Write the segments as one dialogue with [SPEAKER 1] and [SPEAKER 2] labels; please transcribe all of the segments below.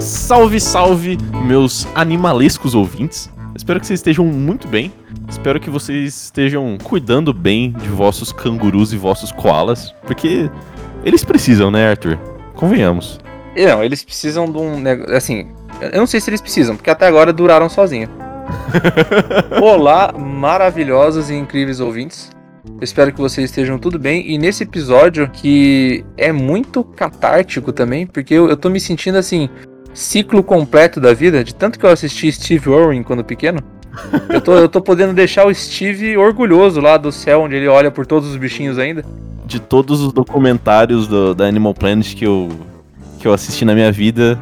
[SPEAKER 1] Salve, salve, meus animalescos ouvintes. Espero que vocês estejam muito bem. Espero que vocês estejam cuidando bem de vossos cangurus e vossos koalas, porque eles precisam, né, Arthur? Convenhamos.
[SPEAKER 2] Não, eles precisam de um negócio. Assim, eu não sei se eles precisam, porque até agora duraram sozinhos. Olá, maravilhosos e incríveis ouvintes. Espero que vocês estejam tudo bem. E nesse episódio, que é muito catártico também, porque eu, eu tô me sentindo assim, ciclo completo da vida, de tanto que eu assisti Steve Irwin quando pequeno. Eu tô, eu tô podendo deixar o Steve orgulhoso lá do céu, onde ele olha por todos os bichinhos ainda.
[SPEAKER 1] De todos os documentários do, da Animal Planet que eu, que eu assisti na minha vida,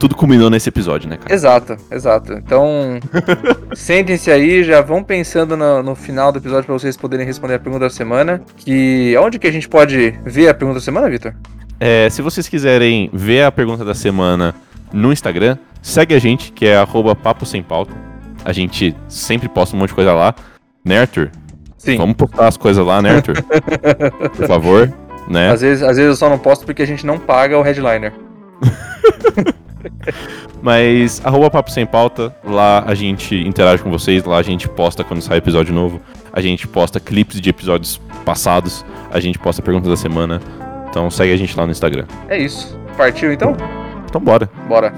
[SPEAKER 1] tudo culminou nesse episódio, né, cara?
[SPEAKER 2] Exato, exato. Então, sentem-se aí, já vão pensando no, no final do episódio para vocês poderem responder a pergunta da semana. Que onde que a gente pode ver a pergunta da semana, Vitor?
[SPEAKER 1] É, se vocês quiserem ver a pergunta da semana no Instagram, segue a gente, que é arroba papo sem pauta. A gente sempre posta um monte de coisa lá. Né, Arthur?
[SPEAKER 2] Sim.
[SPEAKER 1] Vamos postar as coisas lá, né, Arthur? Por favor, né?
[SPEAKER 2] Às vezes, às vezes eu só não posto porque a gente não paga o headliner.
[SPEAKER 1] Mas arroba papo sem pauta, lá a gente interage com vocês, lá a gente posta quando sai episódio novo, a gente posta clipes de episódios passados, a gente posta perguntas da semana. Então segue a gente lá no Instagram.
[SPEAKER 2] É isso. Partiu então?
[SPEAKER 1] Então bora.
[SPEAKER 2] Bora.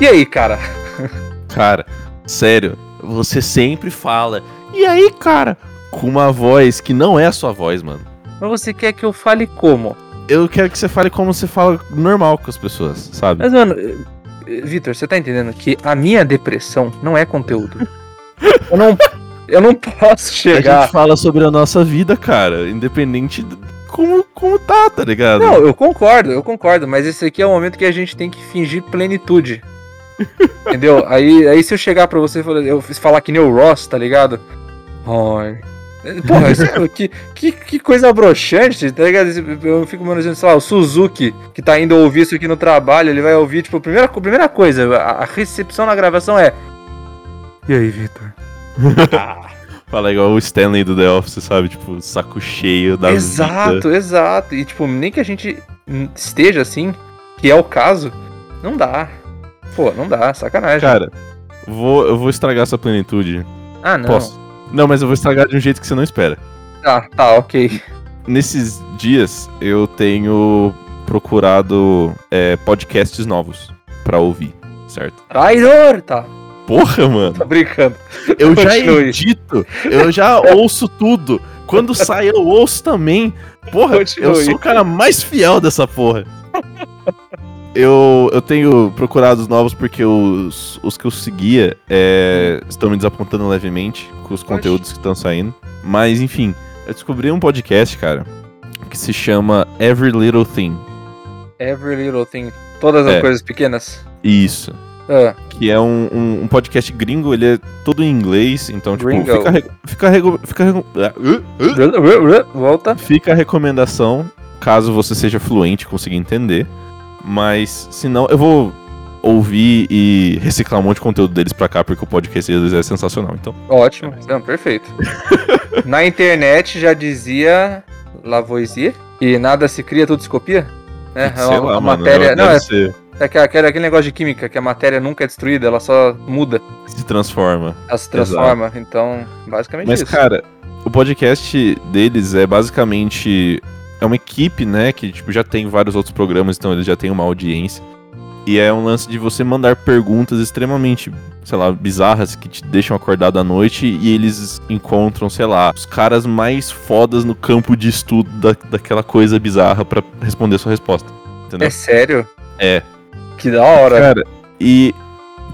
[SPEAKER 2] E aí, cara?
[SPEAKER 1] Cara, sério, você sempre fala. E aí, cara? Com uma voz que não é a sua voz, mano.
[SPEAKER 2] Mas você quer que eu fale como?
[SPEAKER 1] Eu quero que você fale como você fala normal com as pessoas, sabe?
[SPEAKER 2] Mas, mano, eh, eh, Vitor, você tá entendendo que a minha depressão não é conteúdo. Eu não, eu não posso
[SPEAKER 1] A
[SPEAKER 2] chegar.
[SPEAKER 1] gente fala sobre a nossa vida, cara, independente de como, como tá, tá ligado?
[SPEAKER 2] Não, eu concordo, eu concordo, mas esse aqui é o momento que a gente tem que fingir plenitude. Entendeu? Aí, aí se eu chegar pra você e falar- eu falar que nem o Ross, tá ligado? Ai. Porra, isso- que, que, que coisa broxante, tá ligado? Eu fico imaginando, sei lá, o Suzuki, que tá indo ouvir isso aqui no trabalho, ele vai ouvir, tipo, a primeira, co- primeira coisa, a, a recepção na gravação é. E aí, Vitor?
[SPEAKER 1] Fala igual o Stanley do The Office, sabe? Tipo, saco cheio da
[SPEAKER 2] exato,
[SPEAKER 1] vida.
[SPEAKER 2] exato. E tipo, nem que a gente esteja assim, que é o caso, não dá. Pô, não dá, sacanagem.
[SPEAKER 1] Cara, vou, eu vou estragar essa plenitude.
[SPEAKER 2] ah, não.
[SPEAKER 1] Posso? Não, mas eu vou estragar de um jeito que você não espera.
[SPEAKER 2] Tá, tá, ok.
[SPEAKER 1] Nesses dias, eu tenho procurado é, podcasts novos pra ouvir, certo?
[SPEAKER 2] Traidor! Tá,
[SPEAKER 1] Porra, mano.
[SPEAKER 2] tô brincando.
[SPEAKER 1] Eu já edito, eu já ouço tudo. Quando sai, eu ouço também. Porra, eu
[SPEAKER 2] Continue.
[SPEAKER 1] sou o cara mais fiel dessa porra. Eu, eu tenho procurado os novos porque os, os que eu seguia é, estão me desapontando levemente com os conteúdos que estão saindo. Mas, enfim, eu descobri um podcast, cara, que se chama Every Little Thing.
[SPEAKER 2] Every little thing. Todas as
[SPEAKER 1] É.
[SPEAKER 2] coisas pequenas.
[SPEAKER 1] Isso.
[SPEAKER 2] Ah,
[SPEAKER 1] Que é um, um, um podcast gringo, ele é todo em inglês, então, tipo,
[SPEAKER 2] Gringo.
[SPEAKER 1] fica, re- fica, fica, rego- ah, uh, uh.
[SPEAKER 2] volta.
[SPEAKER 1] Fica a recomendação, caso você seja fluente e consiga entender. Mas, se não, eu vou ouvir e reciclar um monte de conteúdo deles pra cá, porque o podcast deles é sensacional. Então,
[SPEAKER 2] Ótimo. Não, perfeito. Na internet já dizia Lavoisier que nada se cria, tudo se copia. É,
[SPEAKER 1] sei
[SPEAKER 2] a,
[SPEAKER 1] lá,
[SPEAKER 2] a
[SPEAKER 1] mano,
[SPEAKER 2] matéria.
[SPEAKER 1] deve
[SPEAKER 2] Não, é,
[SPEAKER 1] ser-
[SPEAKER 2] é aquele, aquele aquele negócio de química, que a matéria nunca é destruída, ela só muda,
[SPEAKER 1] se transforma.
[SPEAKER 2] ela se transforma. Então, basicamente
[SPEAKER 1] Mas,
[SPEAKER 2] isso.
[SPEAKER 1] cara, o podcast deles é basicamente. É uma equipe, né? Que tipo, já tem vários outros programas, então eles já têm uma audiência. E é um lance de você mandar perguntas extremamente, sei lá, bizarras que te deixam acordado à noite e eles encontram, sei lá, os caras mais fodas no campo de estudo da, daquela coisa bizarra pra responder sua resposta. Entendeu?
[SPEAKER 2] É sério?
[SPEAKER 1] É.
[SPEAKER 2] Que da hora.
[SPEAKER 1] Cara, e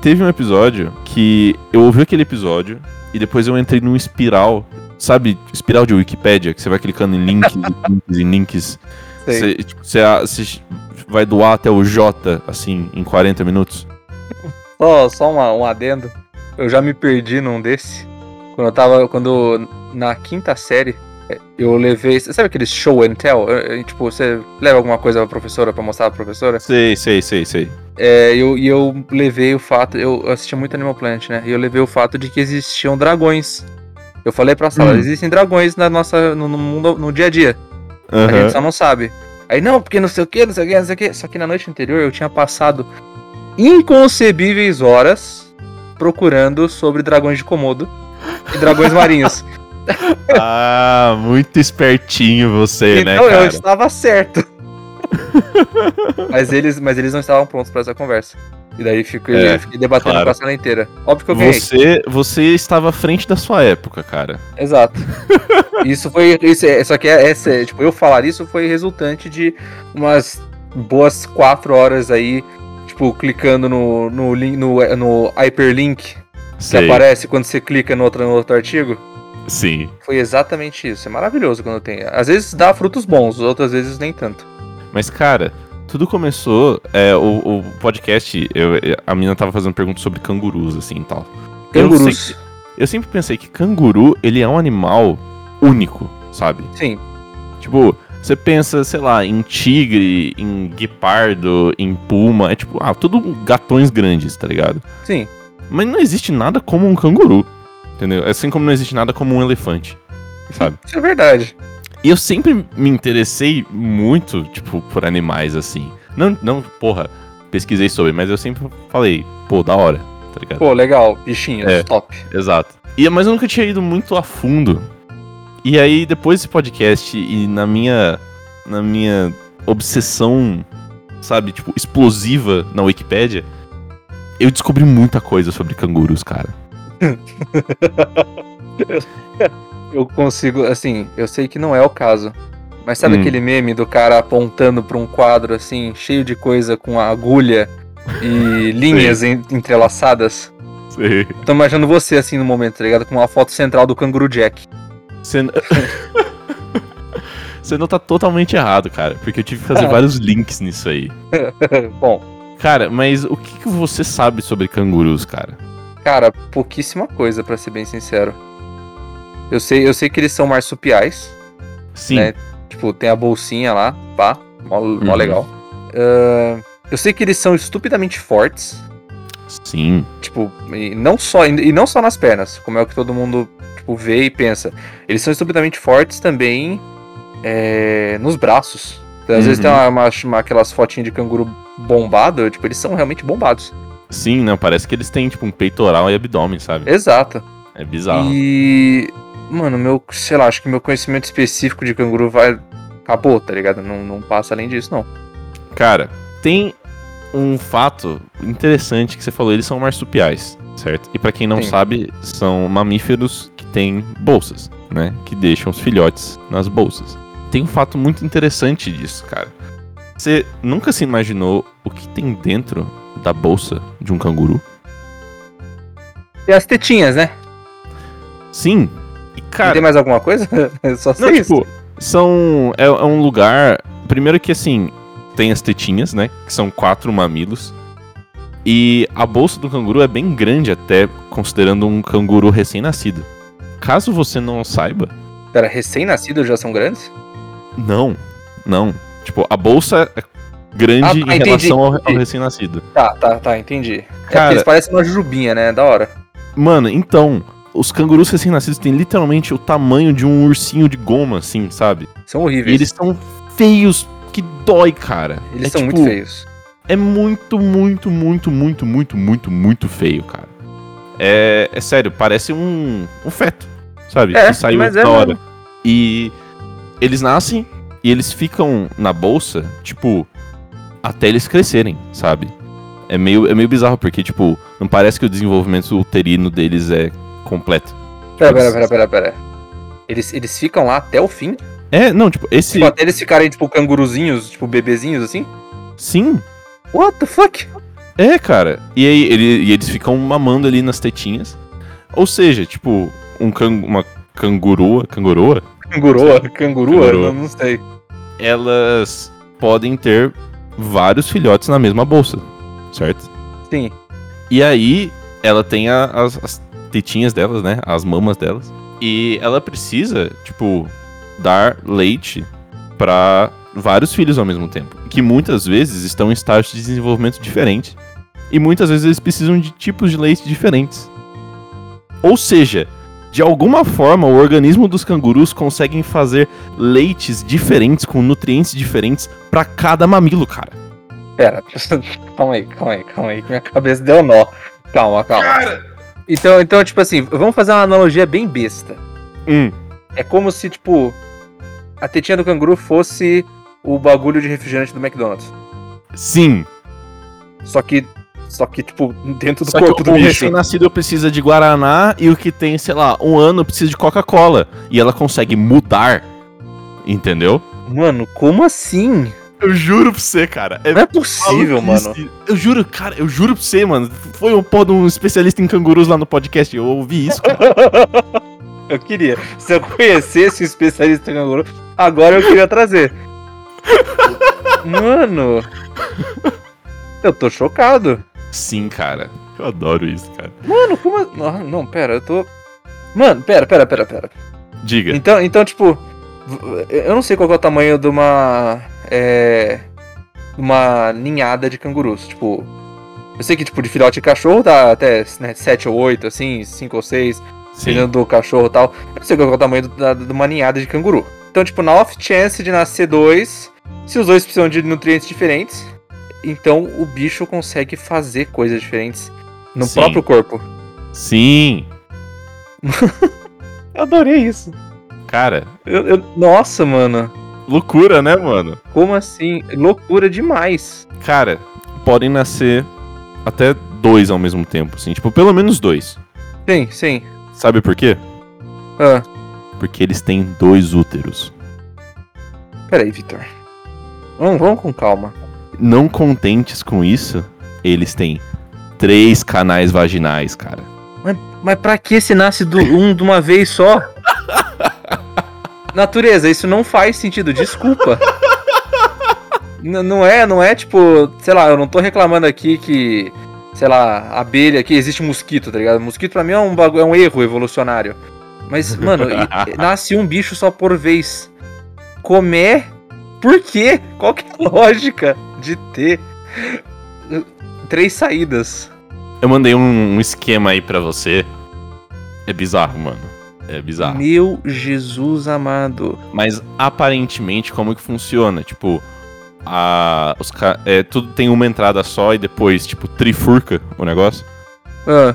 [SPEAKER 1] teve um episódio que eu ouvi aquele episódio e depois eu entrei num espiral, sabe, espiral de Wikipédia, que você vai clicando em links, links e links. Você, tipo, você, você vai do A até o J, assim, em 40 minutos.
[SPEAKER 2] Só, só uma- um adendo. Eu já me perdi num desse. Quando eu tava. Quando. Na quinta série, eu levei. Sabe aqueles show and tell? Eu- eu- Tipo, você leva alguma coisa pra professora pra mostrar pra professora?
[SPEAKER 1] Sei, sei, sei, sei.
[SPEAKER 2] É, eu, e eu levei o fato. Eu assistia muito Animal Planet, né? E eu levei o fato de que existiam dragões. Eu falei pra sala,
[SPEAKER 1] Hum.
[SPEAKER 2] existem dragões na nossa, no, no mundo, no dia a dia. A
[SPEAKER 1] Aham.
[SPEAKER 2] gente só não sabe. Aí, não, porque não sei o que, não sei o que, não sei o que. Só que na noite anterior eu tinha passado inconcebíveis horas procurando sobre dragões de Komodo e dragões marinhos.
[SPEAKER 1] Ah, muito espertinho você, né,
[SPEAKER 2] então eu estava certo. mas, eles, mas eles não estavam prontos pra essa conversa. E daí fico,
[SPEAKER 1] É,
[SPEAKER 2] eu fiquei debatendo
[SPEAKER 1] claro.
[SPEAKER 2] com a sala inteira. Óbvio que eu ganhei.
[SPEAKER 1] Você, você estava à frente da sua época, cara.
[SPEAKER 2] Exato. Isso foi. Isso é, só que é, é, tipo, eu falar isso foi resultante de umas boas quatro horas aí, tipo, clicando no, no, link, no, no hyperlink que
[SPEAKER 1] Sei.
[SPEAKER 2] aparece quando você clica no outro, no outro artigo.
[SPEAKER 1] Sim.
[SPEAKER 2] Foi exatamente isso. É maravilhoso quando tem. Às vezes dá frutos bons, outras vezes nem tanto.
[SPEAKER 1] Mas, cara, tudo começou. É, o, o podcast, eu, a menina tava fazendo perguntas sobre cangurus, assim e tal. Eu
[SPEAKER 2] Cangurus.
[SPEAKER 1] sei Eu sempre pensei que canguru, ele é um animal único, sabe?
[SPEAKER 2] Sim.
[SPEAKER 1] Tipo, você pensa, sei lá, em tigre, em guepardo, em puma, é tipo, ah, tudo gatões grandes, tá ligado?
[SPEAKER 2] Sim.
[SPEAKER 1] Mas não existe nada como um canguru, entendeu? Assim como não existe nada como um elefante, sabe?
[SPEAKER 2] Isso é verdade.
[SPEAKER 1] E eu sempre me interessei muito, tipo, por animais assim. Não, não, porra, pesquisei sobre, mas eu sempre falei, pô, da hora, tá ligado?
[SPEAKER 2] Pô, legal. Bichinhos,
[SPEAKER 1] É.
[SPEAKER 2] top.
[SPEAKER 1] Exato. E, mas eu nunca tinha ido muito a fundo. E aí, depois desse podcast e na minha. Na minha obsessão, sabe, tipo, explosiva na Wikipédia, eu descobri muita coisa sobre cangurus, cara.
[SPEAKER 2] Eu consigo, assim, eu sei que não é o caso. Mas sabe
[SPEAKER 1] Hum.
[SPEAKER 2] aquele meme do cara apontando pra um quadro assim, cheio de coisa com agulha e linhas en- entrelaçadas?
[SPEAKER 1] Sei.
[SPEAKER 2] Tô imaginando você assim no momento, tá ligado? Com uma foto central do canguru Jack.
[SPEAKER 1] Você. n- Você não tá totalmente errado, cara, porque eu tive que fazer
[SPEAKER 2] Ah.
[SPEAKER 1] vários links nisso aí.
[SPEAKER 2] Bom,
[SPEAKER 1] Cara, mas o que, que você sabe sobre cangurus, cara?
[SPEAKER 2] cara, pouquíssima coisa, pra ser bem sincero. Eu sei, eu sei que eles são marsupiais,
[SPEAKER 1] Sim.
[SPEAKER 2] né? Tipo, tem a bolsinha lá, pá, mó, mó
[SPEAKER 1] Uhum.
[SPEAKER 2] legal. Ah, eu sei que eles são estupidamente fortes.
[SPEAKER 1] Sim.
[SPEAKER 2] Tipo, e não só e não só nas pernas, como é o que todo mundo tipo, vê e pensa. Eles são estupidamente fortes também é, nos braços. Às vezes
[SPEAKER 1] Uhum.
[SPEAKER 2] tem uma, uma- uma- aquelas fotinhas de canguru bombado, tipo, eles são realmente bombados.
[SPEAKER 1] Sim, não, parece que eles têm, tipo, um peitoral e abdômen, sabe?
[SPEAKER 2] Exato.
[SPEAKER 1] É bizarro.
[SPEAKER 2] E. Mano, meu, sei lá, acho que meu conhecimento específico de canguru vai. Acabou, tá ligado? Não, não passa além disso, não.
[SPEAKER 1] Cara, tem um fato interessante que você falou, eles são marsupiais, certo? E pra quem não
[SPEAKER 2] Sim.
[SPEAKER 1] sabe, são mamíferos que têm bolsas, né? Que deixam os filhotes nas bolsas. Tem um fato muito interessante disso, cara. Você nunca se imaginou o que tem dentro da bolsa de um canguru?
[SPEAKER 2] E as tetinhas, né?
[SPEAKER 1] Sim. Cara,
[SPEAKER 2] tem mais alguma coisa? Eu só sei
[SPEAKER 1] Não,
[SPEAKER 2] isso.
[SPEAKER 1] tipo, são. É, é um lugar. Primeiro que assim, tem as tetinhas, né? Que são quatro mamilos. E a bolsa do canguru é bem grande, até considerando um canguru recém-nascido. Caso você não saiba,
[SPEAKER 2] Pera, recém-nascidos já são grandes?
[SPEAKER 1] não. Não. Tipo, a bolsa é grande
[SPEAKER 2] Ah, tá,
[SPEAKER 1] em
[SPEAKER 2] entendi,
[SPEAKER 1] relação ao, ao recém-nascido.
[SPEAKER 2] Tá, tá, tá, entendi. é
[SPEAKER 1] Cara-
[SPEAKER 2] eles parecem uma jujubinha, né? Da hora.
[SPEAKER 1] Mano, então. Os cangurus recém-nascidos têm literalmente o tamanho de um ursinho de goma, assim, sabe?
[SPEAKER 2] São
[SPEAKER 1] E
[SPEAKER 2] horríveis.
[SPEAKER 1] eles são feios que dói, cara.
[SPEAKER 2] Eles
[SPEAKER 1] É
[SPEAKER 2] são
[SPEAKER 1] tipo-
[SPEAKER 2] muito feios.
[SPEAKER 1] É muito, muito, muito, muito, muito, muito, muito feio, cara. É, é sério, parece um, um feto, sabe?
[SPEAKER 2] É,
[SPEAKER 1] que saiu
[SPEAKER 2] mas é
[SPEAKER 1] hora.
[SPEAKER 2] mesmo.
[SPEAKER 1] E eles nascem e eles ficam na bolsa, tipo, até eles crescerem, sabe? É meio, é meio bizarro, porque, tipo, não parece que o desenvolvimento uterino deles é completo.
[SPEAKER 2] Pera, pera, pera, pera, pera. Eles, eles ficam lá até o fim?
[SPEAKER 1] É, não, tipo, esse.
[SPEAKER 2] Tipo, até eles ficarem, tipo, canguruzinhos, tipo, bebezinhos, assim?
[SPEAKER 1] Sim,
[SPEAKER 2] What the fuck?
[SPEAKER 1] É, cara. E aí ele- e eles ficam mamando ali nas tetinhas. Ou seja, tipo, um can, uma cangurua, cangurua,
[SPEAKER 2] Cangurua? Cangurua?
[SPEAKER 1] Cangurua.
[SPEAKER 2] Não, não sei.
[SPEAKER 1] elas podem ter vários filhotes na mesma bolsa, certo?
[SPEAKER 2] Sim.
[SPEAKER 1] E aí ela tem a- as, as tetinhas delas, né? As mamas delas. E ela precisa, tipo, dar leite pra vários filhos ao mesmo tempo. Que muitas vezes estão em estágios de desenvolvimento diferentes. E muitas vezes eles precisam de tipos de leite diferentes. Ou seja, de alguma forma o organismo dos cangurus conseguem fazer leites diferentes com nutrientes diferentes pra cada mamilo, cara.
[SPEAKER 2] Pera, calma aí, calma aí, calma aí, que minha cabeça deu nó. Calma, calma. Então, então, tipo assim, vamos fazer uma analogia bem besta.
[SPEAKER 1] Hum,
[SPEAKER 2] É como se, tipo, a tetinha do canguru fosse o bagulho de refrigerante do McDonald's.
[SPEAKER 1] sim.
[SPEAKER 2] Só que, só que tipo, dentro do
[SPEAKER 1] Só
[SPEAKER 2] corpo do
[SPEAKER 1] o
[SPEAKER 2] bicho.
[SPEAKER 1] recém-nascido precisa de Guaraná e o que tem, sei lá, um ano precisa de Coca-Cola. E ela consegue mudar. Entendeu?
[SPEAKER 2] Mano, como assim?
[SPEAKER 1] Eu juro pra você, cara.
[SPEAKER 2] Não é possível, mano.
[SPEAKER 1] Eu juro, cara, eu juro pra você, mano. Foi um pô de um especialista em cangurus lá no podcast. Eu ouvi isso, cara.
[SPEAKER 2] Eu queria. Se eu conhecesse o especialista em canguru, agora eu queria trazer. Mano. Eu tô chocado.
[SPEAKER 1] Sim, cara. Eu adoro isso, cara.
[SPEAKER 2] Mano, como. Não, não, pera, eu tô. Mano, pera, pera, pera, pera.
[SPEAKER 1] Diga.
[SPEAKER 2] Então, então, tipo, eu não sei qual é o tamanho de uma. É. Uma ninhada de cangurus. Tipo. Eu sei que, tipo, de filhote de cachorro dá até né, 7 ou 8, assim, 5 ou 6,
[SPEAKER 1] Sim.
[SPEAKER 2] dependendo do cachorro e tal. Eu não sei qual é o tamanho do- da- de uma ninhada de canguru. Então, tipo, na off chance de nascer dois, se os dois precisam de nutrientes diferentes, então o bicho consegue fazer coisas diferentes no
[SPEAKER 1] Sim.
[SPEAKER 2] próprio corpo.
[SPEAKER 1] Sim.
[SPEAKER 2] Eu adorei isso.
[SPEAKER 1] Cara,
[SPEAKER 2] Eu- eu- nossa, mano.
[SPEAKER 1] Loucura, né, mano?
[SPEAKER 2] Como assim? Loucura demais.
[SPEAKER 1] Cara, podem nascer até dois ao mesmo tempo, assim. Tipo, pelo menos dois.
[SPEAKER 2] Sim, sim.
[SPEAKER 1] Sabe por quê?
[SPEAKER 2] Ah,
[SPEAKER 1] Porque eles têm dois úteros.
[SPEAKER 2] peraí, Vitor. Vamos, vamos com calma.
[SPEAKER 1] Não contentes com isso, eles têm três canais vaginais, cara.
[SPEAKER 2] Mas pra que se nasce do, um de uma vez só? Natureza, isso não faz sentido, desculpa. N- não é, não é tipo, sei lá, eu não tô reclamando aqui que, sei lá, abelha aqui existe mosquito, tá ligado? Mosquito pra mim é um bagulho, é um erro evolucionário. Mas, mano, nasce um bicho só por vez. Comer? Por quê? Qual que é a lógica de ter uh, três saídas?
[SPEAKER 1] Eu mandei um, um esquema aí pra você. É bizarro, mano. É bizarro.
[SPEAKER 2] Meu Jesus amado.
[SPEAKER 1] Mas aparentemente, como que funciona? Tipo, a, os, é, tudo tem uma entrada só e depois, tipo, trifurca o negócio.
[SPEAKER 2] Ah,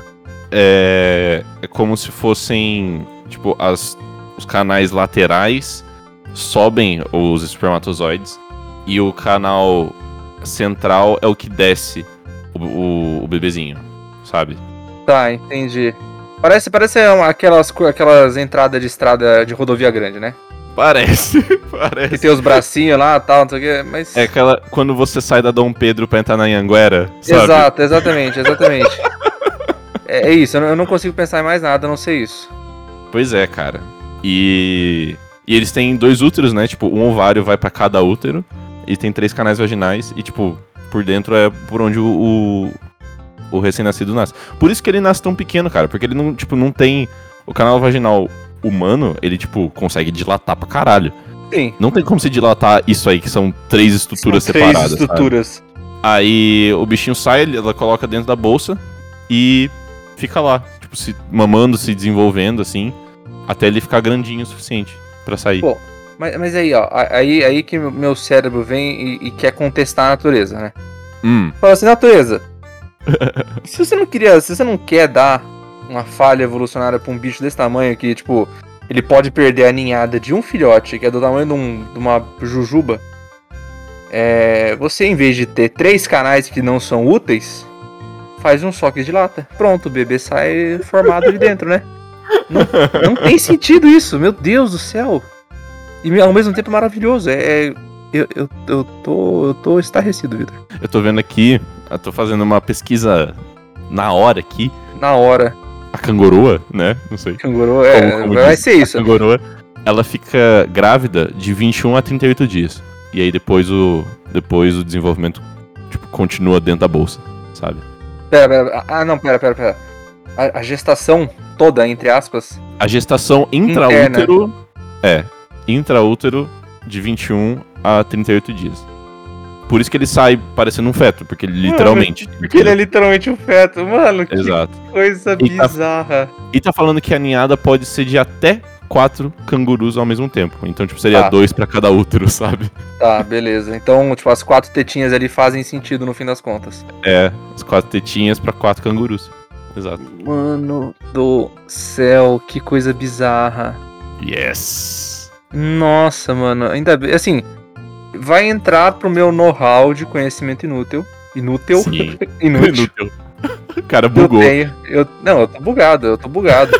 [SPEAKER 1] É, é como se fossem, tipo, as, os canais laterais sobem os espermatozoides e o canal central é o que desce o, o, o bebezinho, sabe?
[SPEAKER 2] tá, entendi. Parece, parece uma- aquelas, aquelas entradas de estrada de rodovia grande, né?
[SPEAKER 1] Parece,
[SPEAKER 2] Que
[SPEAKER 1] parece.
[SPEAKER 2] tem os bracinhos lá e tal, não sei o que, mas.
[SPEAKER 1] É aquela, quando você sai da Dom Pedro pra entrar na Anhanguera, sabe?
[SPEAKER 2] Exato, exatamente, exatamente. é, é isso, eu não, consigo pensar em mais nada, a não sei isso.
[SPEAKER 1] Pois é, cara. E, e eles têm dois úteros, né? Tipo, um ovário vai pra cada útero. E tem três canais vaginais. E, tipo, por dentro é por onde o, o, o recém-nascido nasce. Por isso que ele nasce tão pequeno, cara. Porque ele não, tipo, não tem. O canal vaginal humano, ele, tipo, consegue dilatar pra caralho.
[SPEAKER 2] Sim.
[SPEAKER 1] Não tem como se dilatar isso aí, que são três estruturas
[SPEAKER 2] são
[SPEAKER 1] separadas.
[SPEAKER 2] Três
[SPEAKER 1] sabe?
[SPEAKER 2] estruturas.
[SPEAKER 1] Aí o bichinho sai, ela coloca dentro da bolsa e fica lá, tipo, se mamando, se desenvolvendo, assim, até ele ficar grandinho o suficiente pra sair.
[SPEAKER 2] Pô, Mas, mas aí, ó, aí, aí que meu cérebro vem e, e quer contestar a natureza, né?
[SPEAKER 1] Hum,
[SPEAKER 2] Fala assim, natureza. se você não queria, se você não quer dar uma falha evolucionária pra um bicho desse tamanho que, tipo, ele pode perder a ninhada de um filhote, que é do tamanho de, um- de uma jujuba, é, você, em vez de ter três canais que não são úteis, faz um só que dilata. Pronto, o bebê sai formado de dentro, né? Não, não tem sentido isso, meu Deus do céu. E ao mesmo tempo é maravilhoso. É, é- eu, eu, eu tô. Eu tô estarrecido, Vitor.
[SPEAKER 1] eu tô vendo aqui, eu tô fazendo uma pesquisa na hora aqui,
[SPEAKER 2] Na hora.
[SPEAKER 1] a cangoroa, né, não sei.
[SPEAKER 2] Canguru, é,
[SPEAKER 1] Como- como
[SPEAKER 2] vai
[SPEAKER 1] diz,
[SPEAKER 2] ser isso.
[SPEAKER 1] A cangoroa, ela fica grávida de 21 a 38 dias. E aí depois o, depois o desenvolvimento, tipo, continua dentro da bolsa, sabe?
[SPEAKER 2] Pera, pera. Ah, não, pera, pera, pera. a, a gestação toda, entre aspas.
[SPEAKER 1] A gestação intraútero. É. Intraútero de 21 a 38 dias. Por isso que ele sai parecendo um feto, porque ele literalmente.
[SPEAKER 2] Porque ele é literalmente um feto, mano. Que
[SPEAKER 1] Exato.
[SPEAKER 2] coisa
[SPEAKER 1] E tá-
[SPEAKER 2] bizarra.
[SPEAKER 1] E tá falando que a ninhada pode ser de até quatro cangurus ao mesmo tempo. Então, tipo, seria
[SPEAKER 2] Tá.
[SPEAKER 1] dois pra cada útero, sabe?
[SPEAKER 2] Tá, beleza. Então, tipo, as quatro tetinhas ali fazem sentido no fim das contas.
[SPEAKER 1] É, as quatro tetinhas pra quatro cangurus. Exato.
[SPEAKER 2] Mano do céu, que coisa bizarra.
[SPEAKER 1] Yes!
[SPEAKER 2] Nossa, mano, ainda bem. Assim, vai entrar pro meu know-how de conhecimento inútil. Inútil?
[SPEAKER 1] Sim.
[SPEAKER 2] Inútil.
[SPEAKER 1] Inútil. O cara
[SPEAKER 2] Eu
[SPEAKER 1] bugou.
[SPEAKER 2] tenho. Eu, não, eu tô bugado, eu tô bugado.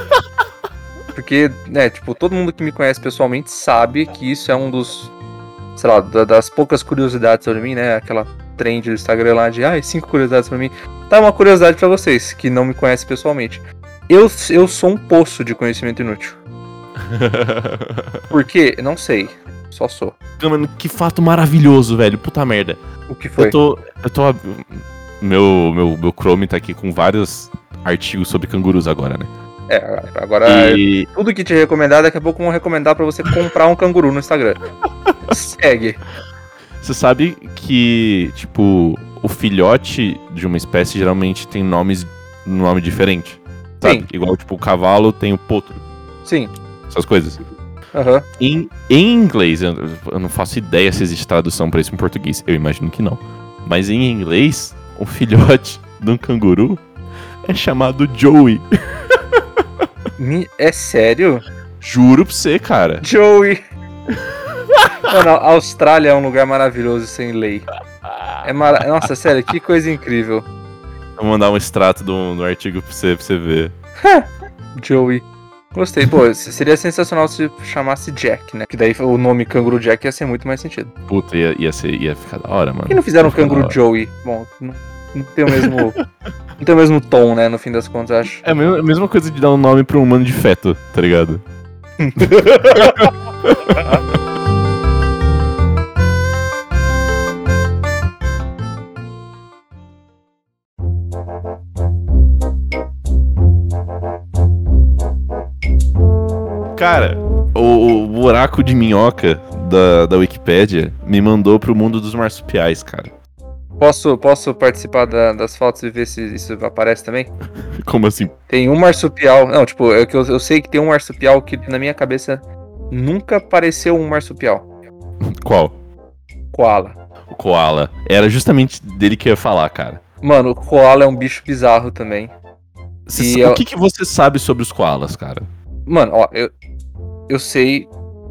[SPEAKER 2] Porque, né, tipo, todo mundo que me conhece pessoalmente sabe que isso é um dos. Sei lá, da- das poucas curiosidades sobre mim, né? Aquela trend do Instagram lá de, ai, cinco curiosidades pra mim. Tá uma curiosidade pra vocês, que não me conhecem pessoalmente. Eu, eu sou um poço de conhecimento inútil. Por quê? Não sei. Só sou.
[SPEAKER 1] Mano, que fato maravilhoso, velho. Puta merda.
[SPEAKER 2] O que foi?
[SPEAKER 1] Eu tô. Eu tô. Meu, meu, meu Chrome tá aqui com vários artigos sobre cangurus agora, né?
[SPEAKER 2] É, agora
[SPEAKER 1] E
[SPEAKER 2] tudo que te recomendar, daqui a pouco vão recomendar pra você comprar um canguru no Instagram. Segue.
[SPEAKER 1] você sabe que, tipo, o filhote de uma espécie geralmente tem nomes, nome diferente. Sabe?
[SPEAKER 2] Sim.
[SPEAKER 1] Igual, tipo, o cavalo tem o potro.
[SPEAKER 2] Sim.
[SPEAKER 1] Essas coisas.
[SPEAKER 2] Aham.
[SPEAKER 1] Em, em inglês, eu, eu não faço ideia se existe tradução pra isso em português. Eu imagino que não. Mas em inglês, o filhote de um canguru é chamado Joey.
[SPEAKER 2] É sério?
[SPEAKER 1] Juro pra você, cara.
[SPEAKER 2] Joey! Mano, a Austrália é um lugar maravilhoso sem lei. É mara... Nossa, sério, que coisa incrível.
[SPEAKER 1] Vou mandar um extrato do, do artigo pra você, pra você ver.
[SPEAKER 2] Joey. Gostei. Pô, seria sensacional se chamasse Jack, né? Que daí o nome Canguru Jack ia ser muito mais sentido.
[SPEAKER 1] Puta, ia, ia, ser, ia ficar da hora, mano.
[SPEAKER 2] Por que não fizeram Canguru. Joey? Bom, não, não tem o mesmo. não tem o mesmo tom, né? No fim das contas, acho.
[SPEAKER 1] É a mesma, a mesma coisa de dar um nome pra um humano de feto, tá ligado? Cara, o, o buraco de minhoca da, da Wikipédia me mandou pro mundo dos marsupiais, cara.
[SPEAKER 2] Posso, posso participar da- das fotos e ver se isso aparece também?
[SPEAKER 1] Como assim?
[SPEAKER 2] Tem um marsupial. Não, tipo, é que eu, eu sei que tem um marsupial que na minha cabeça nunca pareceu um marsupial.
[SPEAKER 1] Qual?
[SPEAKER 2] Koala.
[SPEAKER 1] O koala. Era justamente dele que eu ia falar, cara.
[SPEAKER 2] Mano, o koala é um bicho bizarro também.
[SPEAKER 1] Cê sa-
[SPEAKER 2] eu-
[SPEAKER 1] O que, que você sabe sobre os koalas, cara?
[SPEAKER 2] Mano, ó, eu, eu sei.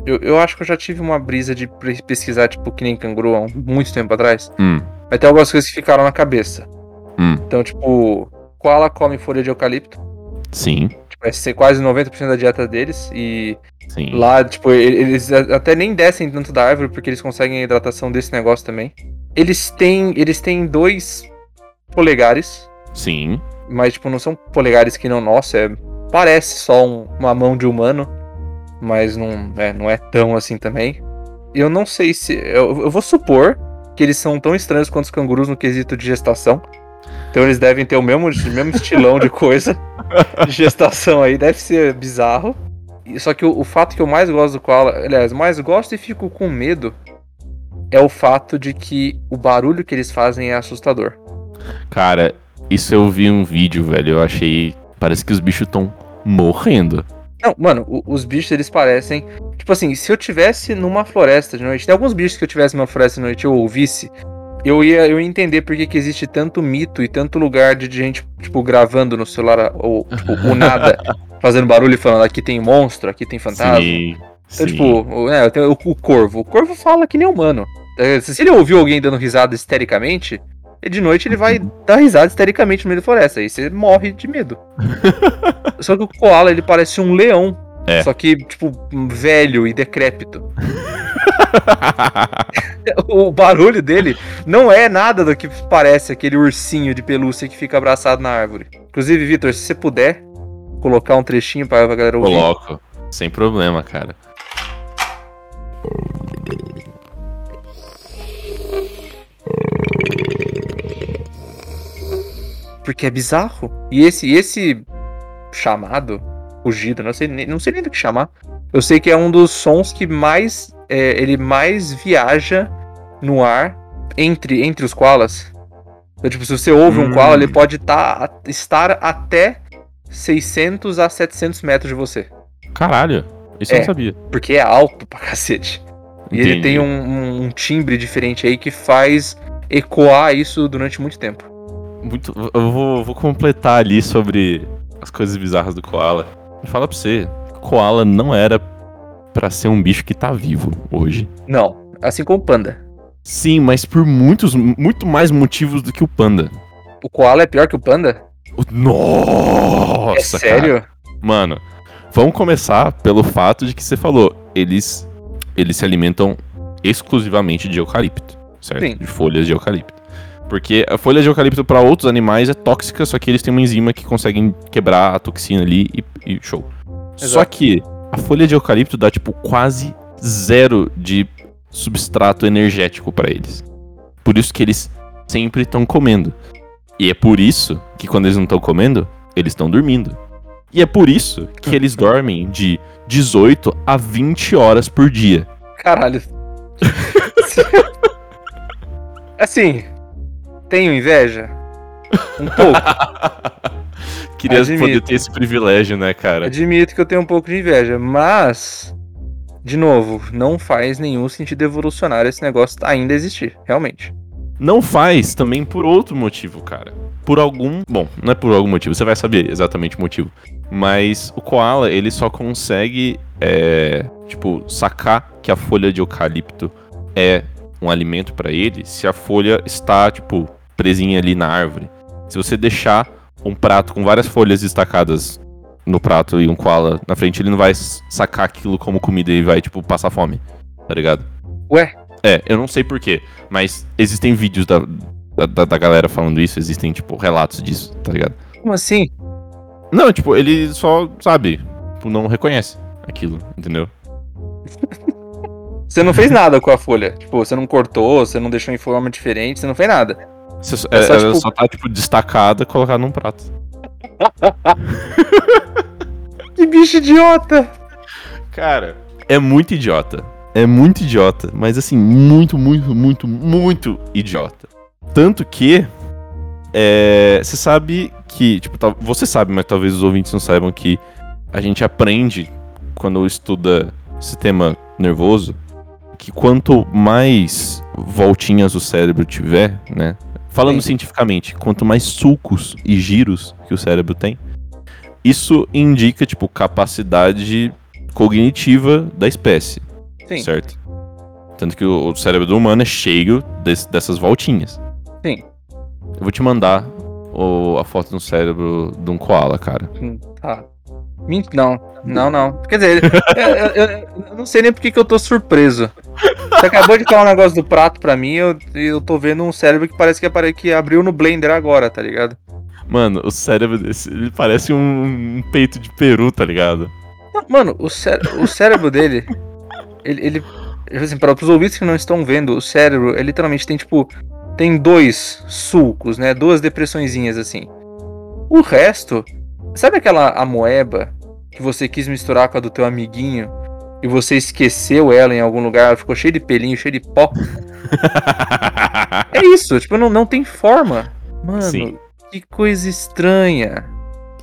[SPEAKER 2] Eu, eu acho que eu já tive uma brisa de pesquisar, tipo, que nem canguru há muito tempo atrás.
[SPEAKER 1] Hum,
[SPEAKER 2] Mas tem algumas coisas que ficaram na cabeça.
[SPEAKER 1] hum,
[SPEAKER 2] Então, tipo, koala come folha de eucalipto.
[SPEAKER 1] sim,
[SPEAKER 2] Tipo, vai ser quase 90% da dieta deles. E
[SPEAKER 1] sim.
[SPEAKER 2] Lá, tipo, eles até nem descem tanto da árvore porque eles conseguem a hidratação desse negócio também. Eles têm, eles têm dois polegares,
[SPEAKER 1] Sim.
[SPEAKER 2] mas tipo, não são polegares que não nossa, é, parece só um- uma mão de humano, mas não é, não é tão assim também. Eu não sei se eu, eu vou supor que eles são tão estranhos quanto os cangurus no quesito de gestação. Então eles devem ter o mesmo, o mesmo estilão de coisa de gestação aí, deve ser bizarro. E- Só que o, o fato que eu mais gosto do koala, aliás, mais gosto e fico com medo, é o fato de que o barulho que eles fazem é assustador.
[SPEAKER 1] Cara, isso eu vi um vídeo, velho. Eu achei. Parece que os bichos estão morrendo.
[SPEAKER 2] Não, mano, os bichos eles parecem. Tipo assim, se eu tivesse numa floresta de noite, tem alguns bichos que eu tivesse numa floresta de noite e eu ouvisse, eu ia, eu ia entender por que, que existe tanto mito e tanto lugar de gente, tipo, gravando no celular ou, tipo, o nada, fazendo barulho e falando aqui tem monstro, aqui tem fantasma.
[SPEAKER 1] Sim.
[SPEAKER 2] Então,
[SPEAKER 1] sim.
[SPEAKER 2] tipo, o, é, o, o corvo. O corvo fala que nem humano. É, Se se ele ouviu alguém dando risada histericamente, e de noite ele vai dar risada histericamente no meio da floresta. Aí você morre de medo. Só que o koala, ele parece um leão.
[SPEAKER 1] É.
[SPEAKER 2] Só que, tipo, velho e decrépito. O barulho dele não é nada do que parece aquele ursinho de pelúcia que fica abraçado na árvore. Inclusive, Vitor, se você puder colocar um trechinho pra, pra galera ouvir.
[SPEAKER 1] Coloco. Sem problema, cara.
[SPEAKER 2] Porque é bizarro. E esse, esse chamado, fugido, não sei, nem- não sei nem do que chamar. Eu sei que é um dos sons que mais. é, ele mais viaja no ar entre, entre os koalas. Então, tipo, se você ouve um
[SPEAKER 1] Hum.
[SPEAKER 2] koala, ele pode tá, estar até 600 a 700 metros de você.
[SPEAKER 1] Caralho, isso eu
[SPEAKER 2] É.
[SPEAKER 1] não sabia.
[SPEAKER 2] Porque é alto pra cacete. E ele
[SPEAKER 1] Entendi.
[SPEAKER 2] tem um, um- um timbre diferente aí que faz ecoar isso durante muito tempo.
[SPEAKER 1] Muito, eu vou, vou completar ali sobre as coisas bizarras do koala. Vou falar pra você, koala não era pra ser um bicho que tá vivo hoje.
[SPEAKER 2] Não, assim como o panda.
[SPEAKER 1] Sim, mas por muitos, muito mais motivos do que o panda.
[SPEAKER 2] O koala é pior que o panda?
[SPEAKER 1] Nossa,
[SPEAKER 2] é sério?
[SPEAKER 1] cara. Mano, vamos começar pelo fato de que você falou, eles, eles se alimentam exclusivamente de eucalipto, certo?
[SPEAKER 2] Sim.
[SPEAKER 1] De folhas de eucalipto. Porque a folha de eucalipto para outros animais é tóxica, só que eles têm uma enzima que conseguem quebrar a toxina ali e, e show. Só
[SPEAKER 2] Exato.
[SPEAKER 1] que a folha de eucalipto dá tipo quase zero de substrato energético para eles. Por isso que eles sempre estão comendo. E é por isso que quando eles não estão comendo, eles estão dormindo. E é por isso que eles dormem de 18 a 20 horas por dia.
[SPEAKER 2] Caralho. assim, tenho inveja? Um pouco.
[SPEAKER 1] Queria
[SPEAKER 2] Admito.
[SPEAKER 1] poder ter esse privilégio, né, cara?
[SPEAKER 2] Admito que eu tenho um pouco de inveja, mas. De novo, não faz nenhum sentido evolucionário esse negócio ainda existir, realmente.
[SPEAKER 1] Não faz também por outro motivo, cara. Por algum. Bom, não é por algum motivo, você vai saber exatamente o motivo. Mas o koala, ele só consegue, é, tipo, sacar que a folha de eucalipto é um alimento pra ele se a folha está, tipo, presinha ali na árvore. Se você deixar um prato com várias folhas destacadas no prato e um koala na frente, ele não vai sacar aquilo como comida e vai, tipo, passar fome. Tá ligado?
[SPEAKER 2] Ué,
[SPEAKER 1] É, eu não sei porquê, mas existem vídeos da, da- da, da galera falando isso, existem, tipo, relatos disso, tá ligado?
[SPEAKER 2] como assim?
[SPEAKER 1] Não, tipo, ele só, sabe, tipo, não reconhece aquilo, entendeu?
[SPEAKER 2] Você não fez nada com a folha. Tipo, você não cortou, você não deixou em forma diferente, você não fez nada.
[SPEAKER 1] Você só-
[SPEAKER 2] É
[SPEAKER 1] é-
[SPEAKER 2] só,
[SPEAKER 1] ela
[SPEAKER 2] tipo-
[SPEAKER 1] só tá, tipo, destacada, colocada num prato.
[SPEAKER 2] Que bicho idiota!
[SPEAKER 1] Cara, é muito idiota. É muito idiota, mas assim, muito, muito, muito, muito idiota. Tanto que. É, você sabe que. Tipo, tal- você sabe, mas talvez os ouvintes não saibam que a gente aprende quando estuda sistema nervoso que quanto mais voltinhas o cérebro tiver, né? Falando
[SPEAKER 2] Sim.
[SPEAKER 1] cientificamente, quanto mais sulcos e giros que o cérebro tem, isso indica, tipo, capacidade cognitiva da espécie,
[SPEAKER 2] Sim.
[SPEAKER 1] certo? Tanto que o, o cérebro do humano é cheio des- dessas voltinhas.
[SPEAKER 2] Sim.
[SPEAKER 1] Eu vou te mandar o- a foto do cérebro de um koala, cara.
[SPEAKER 2] Hum, Tá. Não, não, não. Quer dizer, eu, eu- eu- não sei nem por que eu tô surpreso. Você acabou de falar um negócio do prato pra mim, eu, eu tô vendo um cérebro que parece que, apare- que abriu no Blender agora, tá ligado?
[SPEAKER 1] Mano, o cérebro desse, ele parece um, um peito de peru, tá ligado?
[SPEAKER 2] Mano, o, cé o cérebro dele, ele, ele assim, para os ouvintes que não estão vendo, o cérebro, ele literalmente tem tipo, tem dois sulcos, né? Duas depressõezinhas assim. O resto, sabe aquela amoeba que você quis misturar com a do teu amiguinho e você esqueceu ela em algum lugar, ela ficou cheia de pelinho, cheia de pó? É isso, tipo, não, não tem forma. Mano,
[SPEAKER 1] Sim.
[SPEAKER 2] que coisa estranha.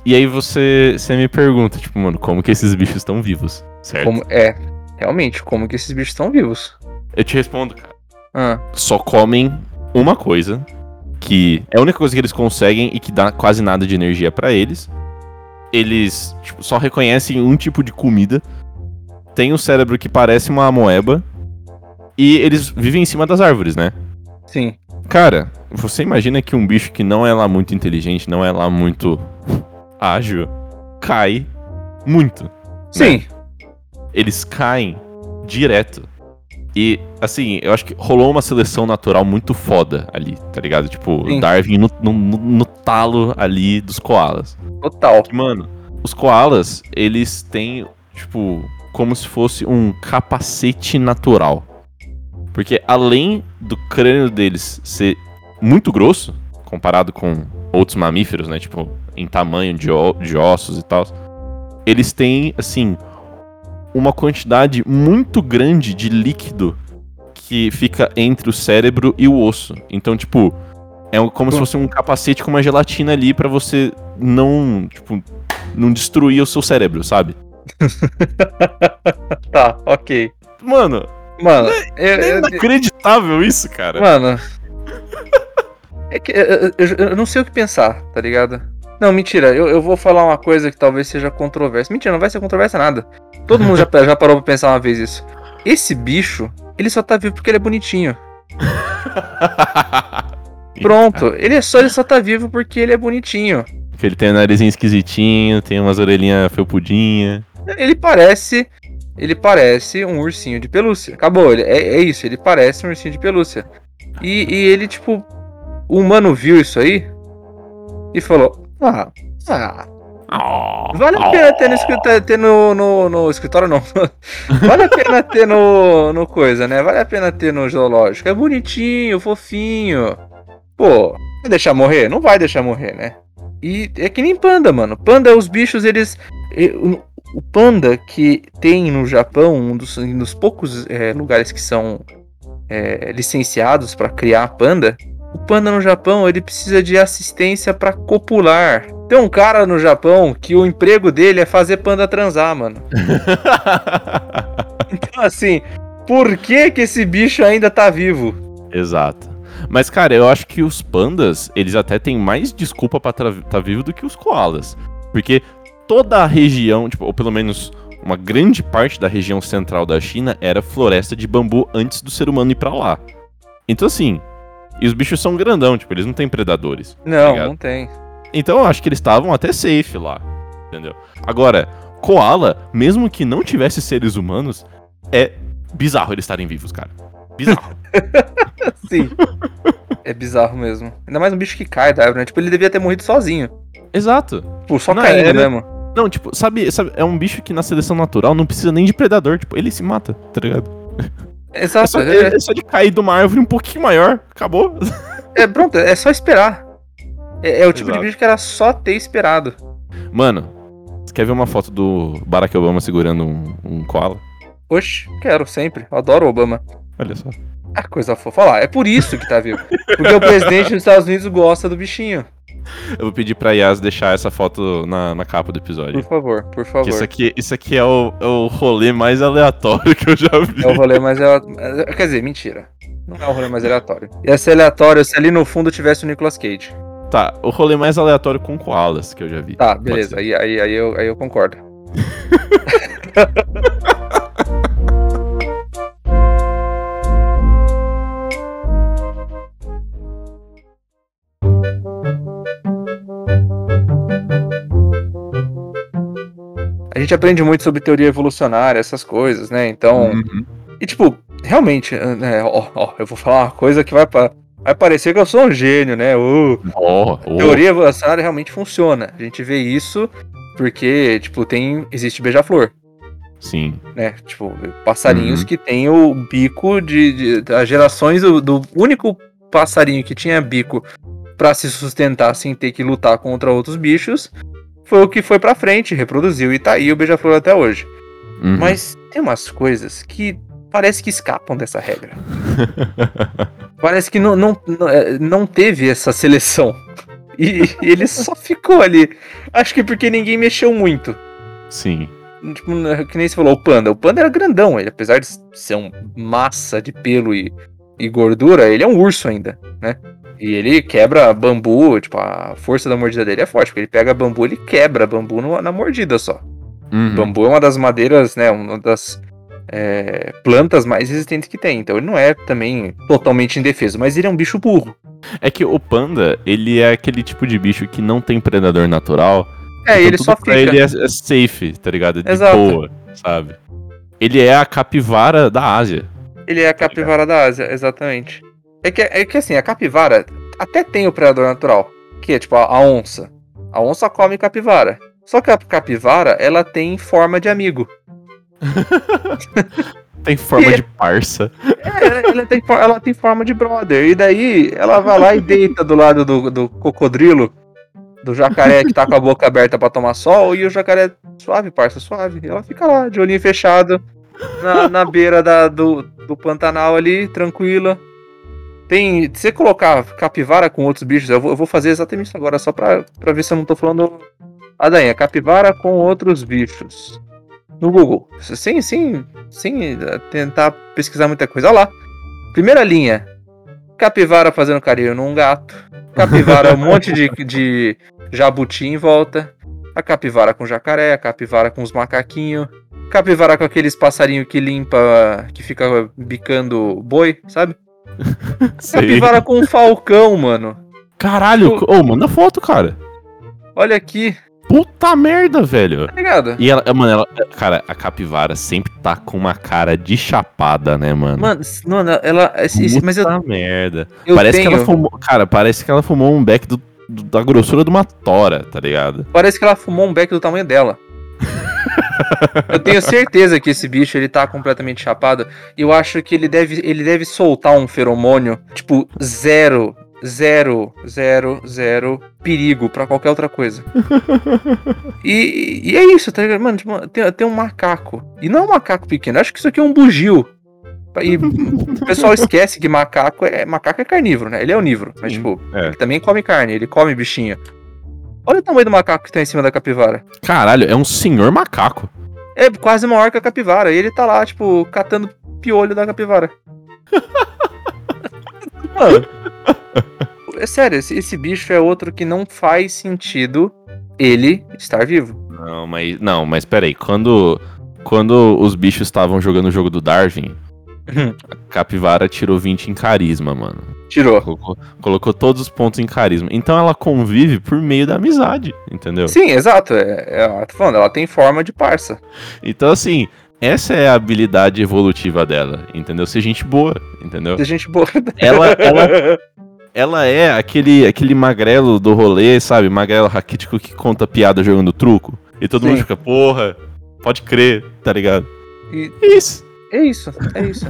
[SPEAKER 1] E aí você, você me pergunta, tipo, mano, como que esses bichos estão vivos, certo?
[SPEAKER 2] Como, é, realmente, como que esses bichos estão vivos?
[SPEAKER 1] Eu te respondo, cara.
[SPEAKER 2] Ah,
[SPEAKER 1] Só comem uma coisa, que é a única coisa que eles conseguem e que dá quase nada de energia pra eles. Eles tipo, só reconhecem um tipo de comida. Tem um cérebro que parece uma amoeba. E eles vivem em cima das árvores, né?
[SPEAKER 2] sim.
[SPEAKER 1] Cara, você imagina que um bicho que não é lá muito inteligente, não é lá muito ágil, cai muito.
[SPEAKER 2] Sim.
[SPEAKER 1] Eles caem direto. E, assim, eu acho que rolou uma seleção natural muito foda ali, tá ligado? Tipo,
[SPEAKER 2] Sim.
[SPEAKER 1] Darwin no, no, no- talo ali dos koalas.
[SPEAKER 2] Total.
[SPEAKER 1] Que, mano, os koalas, eles têm, tipo, como se fosse um capacete natural. Porque além do crânio deles ser muito grosso, comparado com outros mamíferos, né? Tipo, em tamanho de, de ossos e tal. Eles têm, assim, uma quantidade muito grande de líquido que fica entre o cérebro e o osso. Então, tipo, é como se fosse um capacete com uma gelatina ali para você não, tipo, não destruir o seu cérebro, sabe?
[SPEAKER 2] tá, ok.
[SPEAKER 1] Mano,
[SPEAKER 2] Mano,
[SPEAKER 1] é, é, é inacreditável isso, cara.
[SPEAKER 2] Mano. É que eu, eu, eu, não sei o que pensar, tá ligado? Não, mentira, eu, eu vou falar uma coisa que talvez seja controversa. Mentira, não vai ser controversa nada. Todo mundo já, já parou pra pensar uma vez isso. Esse bicho, ele só tá vivo porque ele é bonitinho. Pronto, ele, é só, ele só tá vivo porque ele é bonitinho.
[SPEAKER 1] Porque ele tem o narizinho esquisitinho, tem umas orelhinhas felpudinhas.
[SPEAKER 2] Ele parece ele parece um ursinho de pelúcia. Acabou, ele, é, é isso, ele parece um ursinho de pelúcia. E, e ele, tipo, o humano viu isso aí e falou: Ah, ah vale a pena ter no, escritório, ter no, no, no escritório, não. vale a pena ter no, no coisa, né? Vale a pena ter no zoológico. É bonitinho, fofinho. Pô, vai deixar morrer? Não vai deixar morrer, né? E é que nem panda, mano. Panda, os bichos, eles. O panda que tem no Japão, um dos, um dos poucos é, lugares que são é, licenciados para criar panda, o panda no Japão ele precisa de assistência para copular. Tem um cara no Japão que o emprego dele é fazer panda transar, mano. então assim, por que que esse bicho ainda tá vivo?
[SPEAKER 1] Exato. Mas, cara, eu acho que os pandas, eles até têm mais desculpa pra estar tá vivo do que os koalas. Porque toda a região, tipo, ou pelo menos uma grande parte da região central da China era floresta de bambu antes do ser humano ir para lá. Então assim, e os bichos são grandão, tipo, eles não têm predadores.
[SPEAKER 2] Tá não, tá não tem.
[SPEAKER 1] Então eu acho que eles estavam até safe lá, entendeu? Agora, koala, mesmo que não tivesse seres humanos, é bizarro eles estarem vivos, cara. Bizarro.
[SPEAKER 2] Sim. é bizarro mesmo. Ainda mais um bicho que cai da árvore, né? Tipo, ele devia ter morrido sozinho.
[SPEAKER 1] Exato.
[SPEAKER 2] Tipo, só não, caindo era... mesmo.
[SPEAKER 1] Não, tipo, sabe, sabe, é um bicho que na seleção natural não precisa nem de predador, tipo, ele se mata, tá ligado?
[SPEAKER 2] Exato. É
[SPEAKER 1] só, é, é só de cair de uma árvore um pouquinho maior, acabou.
[SPEAKER 2] É, pronto, é só esperar. É, é o tipo Exato. de bicho que era só ter esperado.
[SPEAKER 1] Mano, você quer ver uma foto do Barack Obama segurando um, um koala?
[SPEAKER 2] Oxe, quero sempre. Adoro o Obama.
[SPEAKER 1] Olha só.
[SPEAKER 2] A coisa fofa lá. É por isso que tá vivo. Porque o presidente dos Estados Unidos gosta do bichinho.
[SPEAKER 1] Eu vou pedir pra Yas deixar essa foto na, na capa do episódio.
[SPEAKER 2] Por favor, por favor.
[SPEAKER 1] isso aqui, isso aqui é, o, é o rolê mais aleatório que eu já vi.
[SPEAKER 2] É o rolê mais aleatório. Quer dizer, mentira. Não é o rolê mais aleatório. Ia ser aleatório se ali no fundo tivesse o Nicolas Cage.
[SPEAKER 1] Tá, o rolê mais aleatório com koalas que eu já vi.
[SPEAKER 2] Tá, beleza. Aí, aí, aí, eu, aí eu concordo. a gente aprende muito sobre teoria evolucionária, essas coisas, né? Então. Uhum. E tipo, realmente, né, ó, ó, eu vou falar uma coisa que vai, vai parecer que eu sou um gênio, né? Uh, oh, oh. Teoria evolucionária realmente funciona. A gente vê isso porque, tipo, tem. Existe beija-flor.
[SPEAKER 1] Sim.
[SPEAKER 2] Né? Tipo, passarinhos uhum. que tem o bico de. de das gerações do, do único passarinho que tinha bico para se sustentar sem ter que lutar contra outros bichos foi o que foi pra frente, reproduziu e tá aí o Beija-Flor até hoje. Uhum. Mas tem umas coisas que parece que escapam dessa regra. parece que não, não, não teve essa seleção. E, e ele só ficou ali. Acho que porque ninguém mexeu muito.
[SPEAKER 1] Sim.
[SPEAKER 2] Tipo, que nem você falou, o panda. O panda era grandão, ele, apesar de ser um massa de pelo e, e gordura, ele é um urso ainda, né? E ele quebra bambu, tipo, a força da mordida dele é forte, porque ele pega bambu, ele quebra bambu no, na mordida só. Uhum. Bambu é uma das madeiras, né, uma das é, plantas mais resistentes que tem. Então ele não é também totalmente indefeso, mas ele é um bicho burro.
[SPEAKER 1] É que o panda, ele é aquele tipo de bicho que não tem predador natural.
[SPEAKER 2] É, então ele só fica.
[SPEAKER 1] ele é, é, safe, tá ligado? De Exato. boa, sabe? Ele é a capivara da Ásia.
[SPEAKER 2] Ele é a tá capivara da Ásia, exatamente. É que, é que assim, a capivara até tem o predador natural, que é tipo a, a onça. A onça come capivara. Só que a capivara, ela tem forma de amigo.
[SPEAKER 1] Tem forma de parça.
[SPEAKER 2] É, ela tem, ela tem forma de brother. E daí ela vai lá e deita do lado do, do cocodrilo, do jacaré que tá com a boca aberta pra tomar sol, e o jacaré suave, parça, suave. E ela fica lá, de olhinho fechado, na, na beira da, do, do Pantanal ali, tranquila. Tem. Se você colocar capivara com outros bichos, eu vou, eu vou fazer exatamente isso agora, só pra, pra ver se eu não tô falando. Adainha, capivara com outros bichos. No Google. Sem, sem, sem eh, tentar pesquisar muita coisa. Olha lá. Primeira linha. Capivara fazendo carinho num gato. Capivara, um monte de, de jabuti em volta. A capivara com jacaré, a capivara com os macaquinhos. Capivara com aqueles passarinhos que limpa, que fica bicando boi, sabe? Capivara com um falcão, mano.
[SPEAKER 1] Caralho, ô, manda foto, cara.
[SPEAKER 2] Olha aqui,
[SPEAKER 1] Puta merda, velho.
[SPEAKER 2] tá ligado?
[SPEAKER 1] E ela, mano, ela, cara, a capivara sempre tá com uma cara de chapada, né, mano?
[SPEAKER 2] Mano, mano, ela. esse- esse- mas eu,
[SPEAKER 1] Puta merda.
[SPEAKER 2] eu
[SPEAKER 1] parece
[SPEAKER 2] tenho.
[SPEAKER 1] que ela fumou, cara, parece que ela fumou um beck do, do- da grossura de uma tora, tá ligado?
[SPEAKER 2] Parece que ela fumou um beck do tamanho dela. Eu tenho certeza que esse bicho ele tá completamente chapado. E eu acho que ele deve, ele deve soltar um feromônio, tipo, zero, zero, zero, zero perigo pra qualquer outra coisa. E, e é isso, tá ligado? Mano, tipo, tem, tem um macaco. E não é um macaco pequeno, acho que isso aqui é um bugio. E o pessoal esquece que macaco é macaco é carnívoro, né? Ele é onívoro, mas tipo,
[SPEAKER 1] é.
[SPEAKER 2] ele também come carne, ele come bichinho. Olha o tamanho do macaco que tá em cima da capivara.
[SPEAKER 1] Caralho, é um senhor macaco.
[SPEAKER 2] É quase maior que a capivara. E ele tá lá, tipo, catando piolho da capivara. Mano. É sério, esse, esse bicho é outro que não faz sentido ele estar vivo.
[SPEAKER 1] Não, mas não, mas peraí, quando quando os bichos estavam jogando o jogo do Darwin, a capivara tirou 20 em carisma, mano.
[SPEAKER 2] Tirou.
[SPEAKER 1] Colocou, colocou todos os pontos em carisma. Então ela convive por meio da amizade, entendeu?
[SPEAKER 2] Sim, exato. É, é, tô falando, ela tem forma de parça.
[SPEAKER 1] Então assim, essa é a habilidade evolutiva dela, entendeu? Ser gente boa, entendeu?
[SPEAKER 2] Tem gente boa.
[SPEAKER 1] Ela, ela, ela é aquele, aquele magrelo do rolê, sabe? Magrelo raquítico que conta piada jogando truco. E todo
[SPEAKER 2] Sim.
[SPEAKER 1] mundo fica, porra, pode crer, tá ligado?
[SPEAKER 2] E-
[SPEAKER 1] Isso.
[SPEAKER 2] É isso, é isso.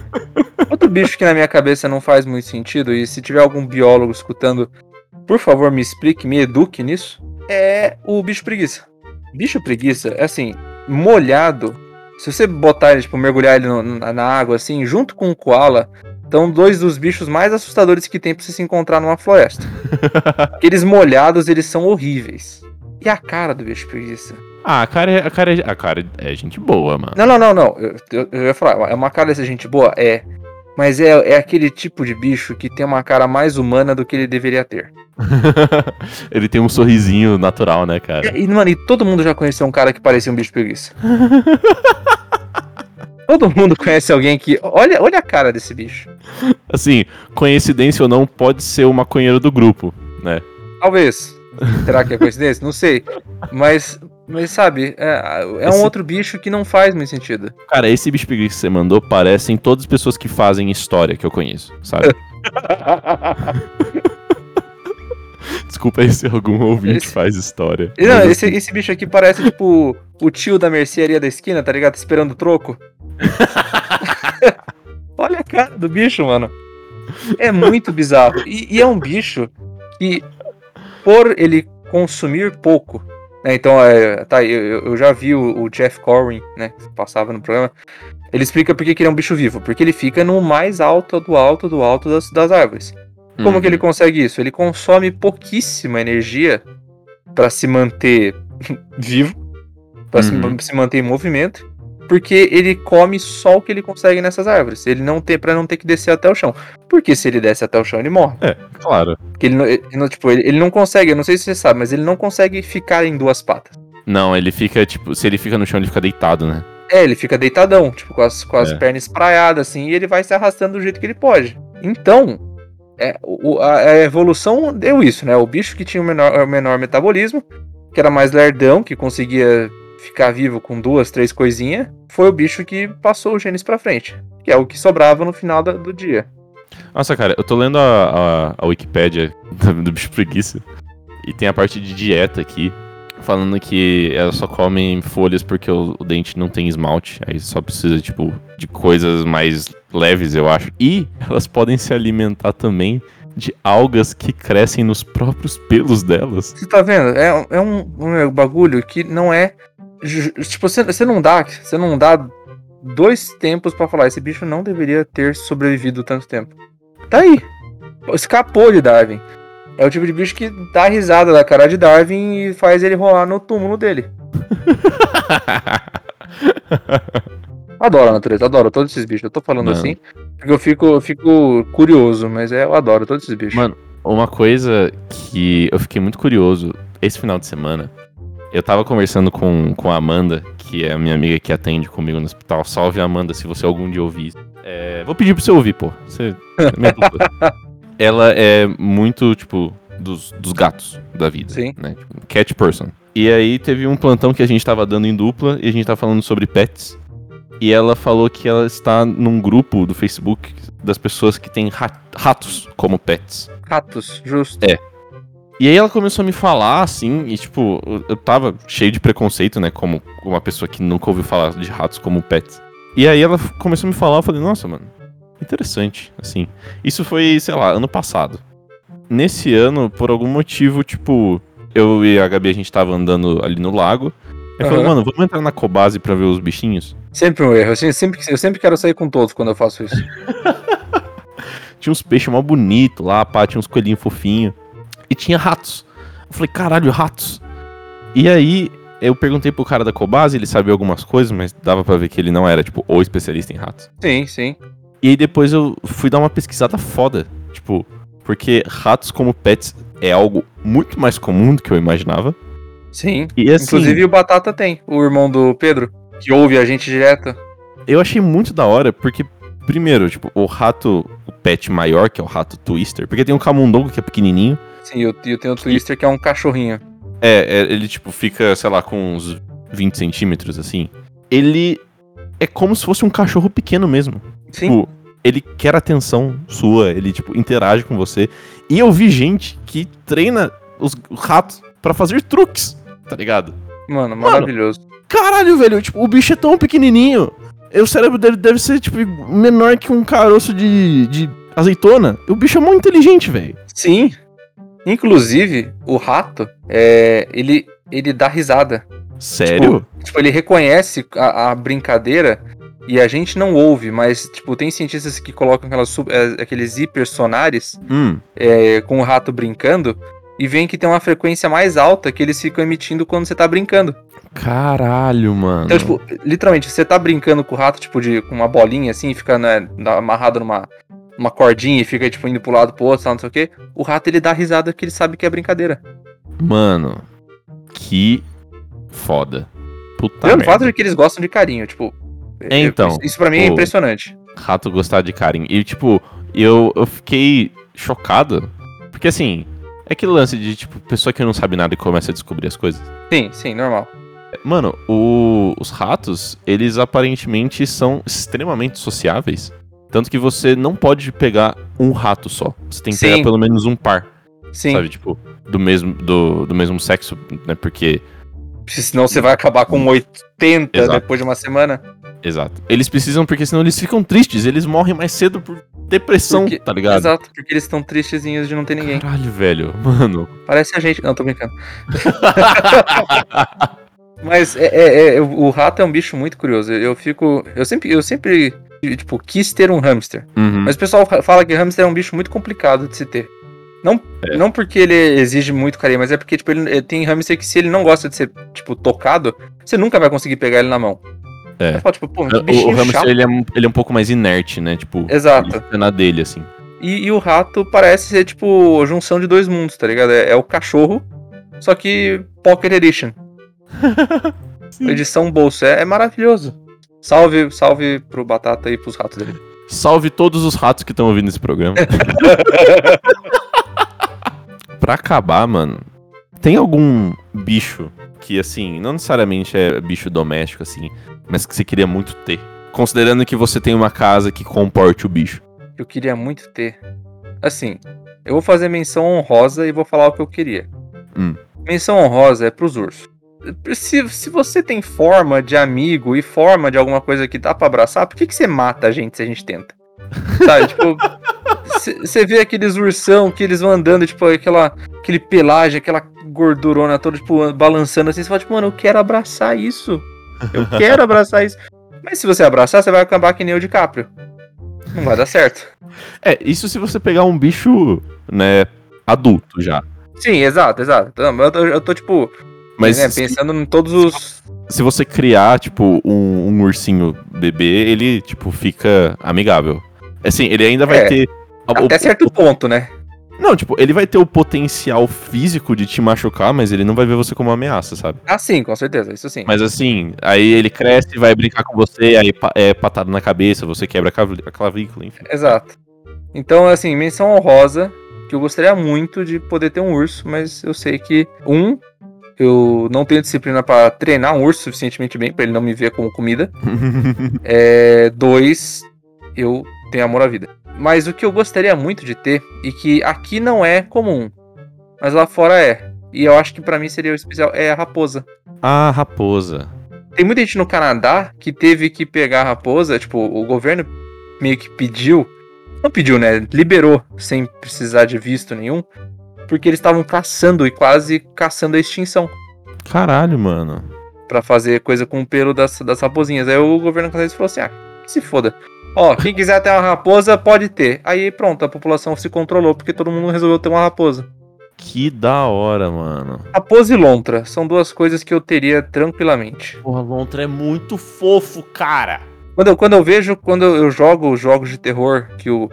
[SPEAKER 2] Outro bicho que na minha cabeça não faz muito sentido, e se tiver algum biólogo escutando, por favor me explique, me eduque nisso, é o bicho preguiça. Bicho preguiça, é assim, molhado, se você botar ele, tipo, mergulhar ele no- na, água, assim, junto com o koala, estão dois dos bichos mais assustadores que tem pra você se encontrar numa floresta. Aqueles molhados, eles são horríveis. E a cara do bicho preguiça?
[SPEAKER 1] Ah, a cara, é- a cara, é- a cara é gente boa, mano.
[SPEAKER 2] Não, não, não, não. Eu, eu- eu ia falar, é uma cara dessa gente boa? É. Mas é, é aquele tipo de bicho que tem uma cara mais humana do que ele deveria ter.
[SPEAKER 1] Ele tem um sorrisinho natural, né, cara?
[SPEAKER 2] E, mano, e todo mundo já conheceu um cara que parecia um bicho preguiça. todo mundo conhece alguém que. Olha, olha a cara desse bicho.
[SPEAKER 1] Assim, coincidência ou não, pode ser o maconheiro do grupo, né?
[SPEAKER 2] Talvez. Será que é coincidência? Não sei. Mas, mas sabe, é, é um
[SPEAKER 1] Esse-
[SPEAKER 2] outro bicho que não faz muito sentido.
[SPEAKER 1] Cara, esse bicho que você mandou parecem todas as pessoas que fazem história que eu conheço, sabe? Desculpa aí se algum ouvinte
[SPEAKER 2] Esse-
[SPEAKER 1] faz história.
[SPEAKER 2] Não, esse, esse bicho aqui parece tipo o tio da mercearia da esquina, tá ligado? Esperando o troco. Olha a cara do bicho, mano. É muito bizarro. E, e é um bicho que, por ele consumir pouco, né? Então, é, tá, eu, eu- eu já vi o, o Jeff Corwin, né? Que passava no programa. Ele explica por que que ele é um bicho vivo. Porque ele fica no mais alto do alto do alto das, das árvores. Como
[SPEAKER 1] Uhum.
[SPEAKER 2] que ele consegue isso? Ele consome pouquíssima energia para se manter vivo, para
[SPEAKER 1] Uhum.
[SPEAKER 2] se, se manter em movimento, porque ele come só o que ele consegue nessas árvores. Ele não tem para não ter que descer até o chão. Porque se ele desce até o chão, ele morre.
[SPEAKER 1] É, claro.
[SPEAKER 2] Porque ele não, ele não- tipo, ele, ele não consegue, eu não sei se você sabe, mas ele não consegue ficar em duas patas.
[SPEAKER 1] Não, ele fica, tipo, se ele fica no chão, ele fica deitado, né?
[SPEAKER 2] É, ele fica deitadão, tipo, com as, com as
[SPEAKER 1] É.
[SPEAKER 2] pernas espraiadas, assim, e ele vai se arrastando do jeito que ele pode. Então, é, o- a, a evolução deu isso, né? O bicho que tinha o menor, o menor metabolismo, que era mais lerdão, que conseguia ficar vivo com duas, três coisinhas, foi o bicho que passou os genes pra frente. Que é o que sobrava no final da- do dia.
[SPEAKER 1] Nossa, cara, eu tô lendo a, a, a Wikipédia do bicho preguiça. E tem a parte de dieta aqui. falando que elas só comem folhas porque o, o, dente não tem esmalte. Aí só precisa, tipo, de coisas mais leves, eu acho. E elas podem se alimentar também de algas que crescem nos próprios pelos delas.
[SPEAKER 2] Você tá vendo? É, é um, um bagulho que não é. Tipo, você, não dá. Você não dá dois tempos para falar. Esse bicho não deveria ter sobrevivido tanto tempo. Tá aí. Escapou de Darwin. É o tipo de bicho que dá risada da cara de Darwin e faz ele rolar no túmulo dele. adoro a natureza, adoro todos esses bichos. Eu tô falando Mano. assim porque eu fico, eu fico curioso, mas é, eu adoro todos esses bichos.
[SPEAKER 1] Mano, uma coisa que eu fiquei muito curioso esse final de semana, eu tava conversando com, com a Amanda, que é a minha amiga que atende comigo no hospital. Salve, Amanda, se você algum dia ouvir. É, vou pedir pra você ouvir, pô. Você, ela é muito, tipo, dos, dos gatos da vida.
[SPEAKER 2] Sim.
[SPEAKER 1] Né? Tipo, cat person. E aí teve um plantão que a gente tava dando em dupla e a gente tava falando sobre pets. E ela falou que ela está num grupo do Facebook das pessoas que têm ratos como pets.
[SPEAKER 2] Ratos, justo.
[SPEAKER 1] É. E aí ela começou a me falar, assim, e tipo, eu tava cheio de preconceito, né? Como uma pessoa que nunca ouviu falar de ratos como pets. E aí ela começou a me falar, eu falei, nossa, mano, interessante, assim. Isso foi, sei lá, ano passado. Nesse ano, por algum motivo, tipo, eu e a Gabi, a gente tava andando ali no lago. Eu uhum. falei, mano, vamos entrar na Cobase pra ver os bichinhos?
[SPEAKER 2] Sempre um erro, assim, sempre, eu sempre quero sair com todos quando eu faço isso.
[SPEAKER 1] tinha uns peixes mó bonitos lá, pá, tinha uns coelhinhos fofinhos. E tinha ratos. Eu falei, caralho, ratos. E aí, eu perguntei pro cara da Cobase, ele sabia algumas coisas, mas dava para ver que ele não era, tipo, o especialista em ratos.
[SPEAKER 2] Sim, sim.
[SPEAKER 1] E aí depois eu fui dar uma pesquisada foda. Tipo, porque ratos como pets é algo muito mais comum do que eu imaginava.
[SPEAKER 2] Sim. E, assim, Inclusive o Batata tem, o irmão do Pedro, que ouve a gente direto.
[SPEAKER 1] Eu achei muito da hora, porque, primeiro, tipo, o rato, o pet maior, que é o rato Twister, porque tem um camundongo que é pequenininho.
[SPEAKER 2] Sim, eu, eu tenho o Twister, que é um cachorrinho.
[SPEAKER 1] É, é, ele, tipo, fica, sei lá, com uns 20 centímetros, assim. Ele é como se fosse um cachorro pequeno mesmo.
[SPEAKER 2] Sim. Tipo,
[SPEAKER 1] ele quer atenção sua, ele, tipo, interage com você. E eu vi gente que treina os ratos para fazer truques, tá ligado?
[SPEAKER 2] Mano, maravilhoso. Mano,
[SPEAKER 1] caralho, velho, tipo, o bicho é tão pequenininho. O cérebro dele deve ser, tipo, menor que um caroço de, de azeitona. O bicho é muito inteligente, velho.
[SPEAKER 2] Sim. Inclusive, o rato, é, ele, ele dá risada.
[SPEAKER 1] Sério?
[SPEAKER 2] Tipo, tipo ele reconhece a, a brincadeira e a gente não ouve, mas, tipo, tem cientistas que colocam aquelas, é, aqueles hipersonares
[SPEAKER 1] hum.
[SPEAKER 2] é, com o rato brincando e veem que tem uma frequência mais alta que eles ficam emitindo quando você tá brincando.
[SPEAKER 1] Caralho, mano.
[SPEAKER 2] Então, tipo, literalmente, você tá brincando com o rato, tipo, de, com uma bolinha assim, fica né, amarrado numa uma cordinha e fica, tipo, indo pro lado pro outro, não sei o quê. O rato, ele dá risada que ele sabe que é brincadeira.
[SPEAKER 1] Mano, que foda.
[SPEAKER 2] Puta Pelo fato de que eles gostam de carinho, tipo,
[SPEAKER 1] é, então.
[SPEAKER 2] Isso para mim é impressionante.
[SPEAKER 1] Rato gostar de carinho. E, tipo, eu, eu fiquei chocado. Porque, assim, é aquele lance de, tipo, pessoa que não sabe nada e começa a descobrir as coisas.
[SPEAKER 2] Sim, sim, normal.
[SPEAKER 1] Mano, o, os ratos, eles aparentemente são extremamente sociáveis. Tanto que você não pode pegar um rato só. Você tem que sim. pegar pelo menos um par.
[SPEAKER 2] Sim.
[SPEAKER 1] Sabe, tipo, do mesmo, do, do mesmo sexo, né? Porque.
[SPEAKER 2] Senão você vai acabar com 80 Exato. depois de uma semana.
[SPEAKER 1] Exato. Eles precisam porque senão eles ficam tristes, eles morrem mais cedo por depressão,
[SPEAKER 2] porque,
[SPEAKER 1] tá ligado?
[SPEAKER 2] Exato, porque eles estão tristezinhos de não ter ninguém.
[SPEAKER 1] Caralho, velho, mano.
[SPEAKER 2] Parece a gente. Não, tô brincando. Mas é, é, é, o rato é um bicho muito curioso. Eu fico. Eu sempre, eu sempre tipo, quis ter um hamster.
[SPEAKER 1] Uhum.
[SPEAKER 2] Mas o pessoal fala que hamster é um bicho muito complicado de se ter. Não, é. não porque ele exige muito carinho, mas é porque tipo, ele, tem hamster que se ele não gosta de ser tipo, tocado, você nunca vai conseguir pegar ele na mão.
[SPEAKER 1] É. Fala, tipo, Pô, o, o hamster ele é, ele é um pouco mais inerte, né? Tipo,
[SPEAKER 2] Exato.
[SPEAKER 1] na dele, assim.
[SPEAKER 2] E, e, o rato parece ser, tipo, a junção de dois mundos, tá ligado? É, é o cachorro, só que Pocket Edition. Edição bolso. É, é, maravilhoso. Salve, salve pro Batata e pros ratos dele.
[SPEAKER 1] Salve todos os ratos que estão ouvindo esse programa. pra acabar, mano, tem algum bicho que, assim, não necessariamente é bicho doméstico, assim, mas que você queria muito ter? Considerando que você tem uma casa que comporte o bicho.
[SPEAKER 2] Eu queria muito ter. Assim, eu vou fazer menção honrosa e vou falar o que eu queria.
[SPEAKER 1] Hum.
[SPEAKER 2] menção honrosa é pros ursos. Se, se você tem forma de amigo e forma de alguma coisa que dá pra abraçar, por que, que você mata a gente se a gente tenta? Sabe, tipo, você vê aqueles ursão que eles vão andando, tipo, aquela, aquele pelagem, aquela gordurona toda, tipo, balançando assim, você fala, tipo, mano, eu quero abraçar isso. Eu quero abraçar isso. Mas se você abraçar, você vai acabar que nem o DiCaprio. Não vai dar certo.
[SPEAKER 1] É, isso se você pegar um bicho, né, adulto já.
[SPEAKER 2] Sim, exato, exato. Eu tô, eu tô tipo,
[SPEAKER 1] Mas se,
[SPEAKER 2] pensando em todos os.
[SPEAKER 1] se você criar, tipo, um, um ursinho bebê, ele, tipo, fica amigável. Assim, ele ainda vai
[SPEAKER 2] É,
[SPEAKER 1] ter. o-
[SPEAKER 2] Até
[SPEAKER 1] o-
[SPEAKER 2] certo ponto, né?
[SPEAKER 1] Não, tipo, ele vai ter o potencial físico de te machucar, mas ele não vai ver você como uma ameaça, sabe?
[SPEAKER 2] Ah, sim, com certeza, isso sim.
[SPEAKER 1] Mas assim, aí ele cresce, vai brincar com você, aí é patado na cabeça, você quebra a clavícula, enfim.
[SPEAKER 2] Exato. Então, assim, menção honrosa, que eu gostaria muito de poder ter um urso, mas eu sei que, um, eu não tenho disciplina pra treinar um urso suficientemente bem pra ele não me ver como comida. É, dois, eu tenho amor à vida. Mas o que eu gostaria muito de ter, e que aqui não é comum, mas lá fora é, e eu acho que pra mim seria o especial, é a raposa.
[SPEAKER 1] ah, raposa.
[SPEAKER 2] Tem muita gente no Canadá que teve que pegar a raposa, tipo, o governo meio que pediu, não pediu, né? Liberou sem precisar de visto nenhum, porque eles estavam caçando e quase caçando a extinção
[SPEAKER 1] Caralho, mano.
[SPEAKER 2] Pra fazer coisa com o pelo das, das raposinhas. Aí o governo canadense falou assim: ah, que se foda. Ó, quem quiser ter uma raposa, pode ter. Aí pronto, a população se controlou porque todo mundo resolveu ter uma raposa.
[SPEAKER 1] Que da hora, mano.
[SPEAKER 2] Raposa e lontra são duas coisas que eu teria tranquilamente.
[SPEAKER 1] Porra, Lontra é muito fofo, cara.
[SPEAKER 2] Quando eu, quando eu vejo, quando eu jogo jogos de terror, que o,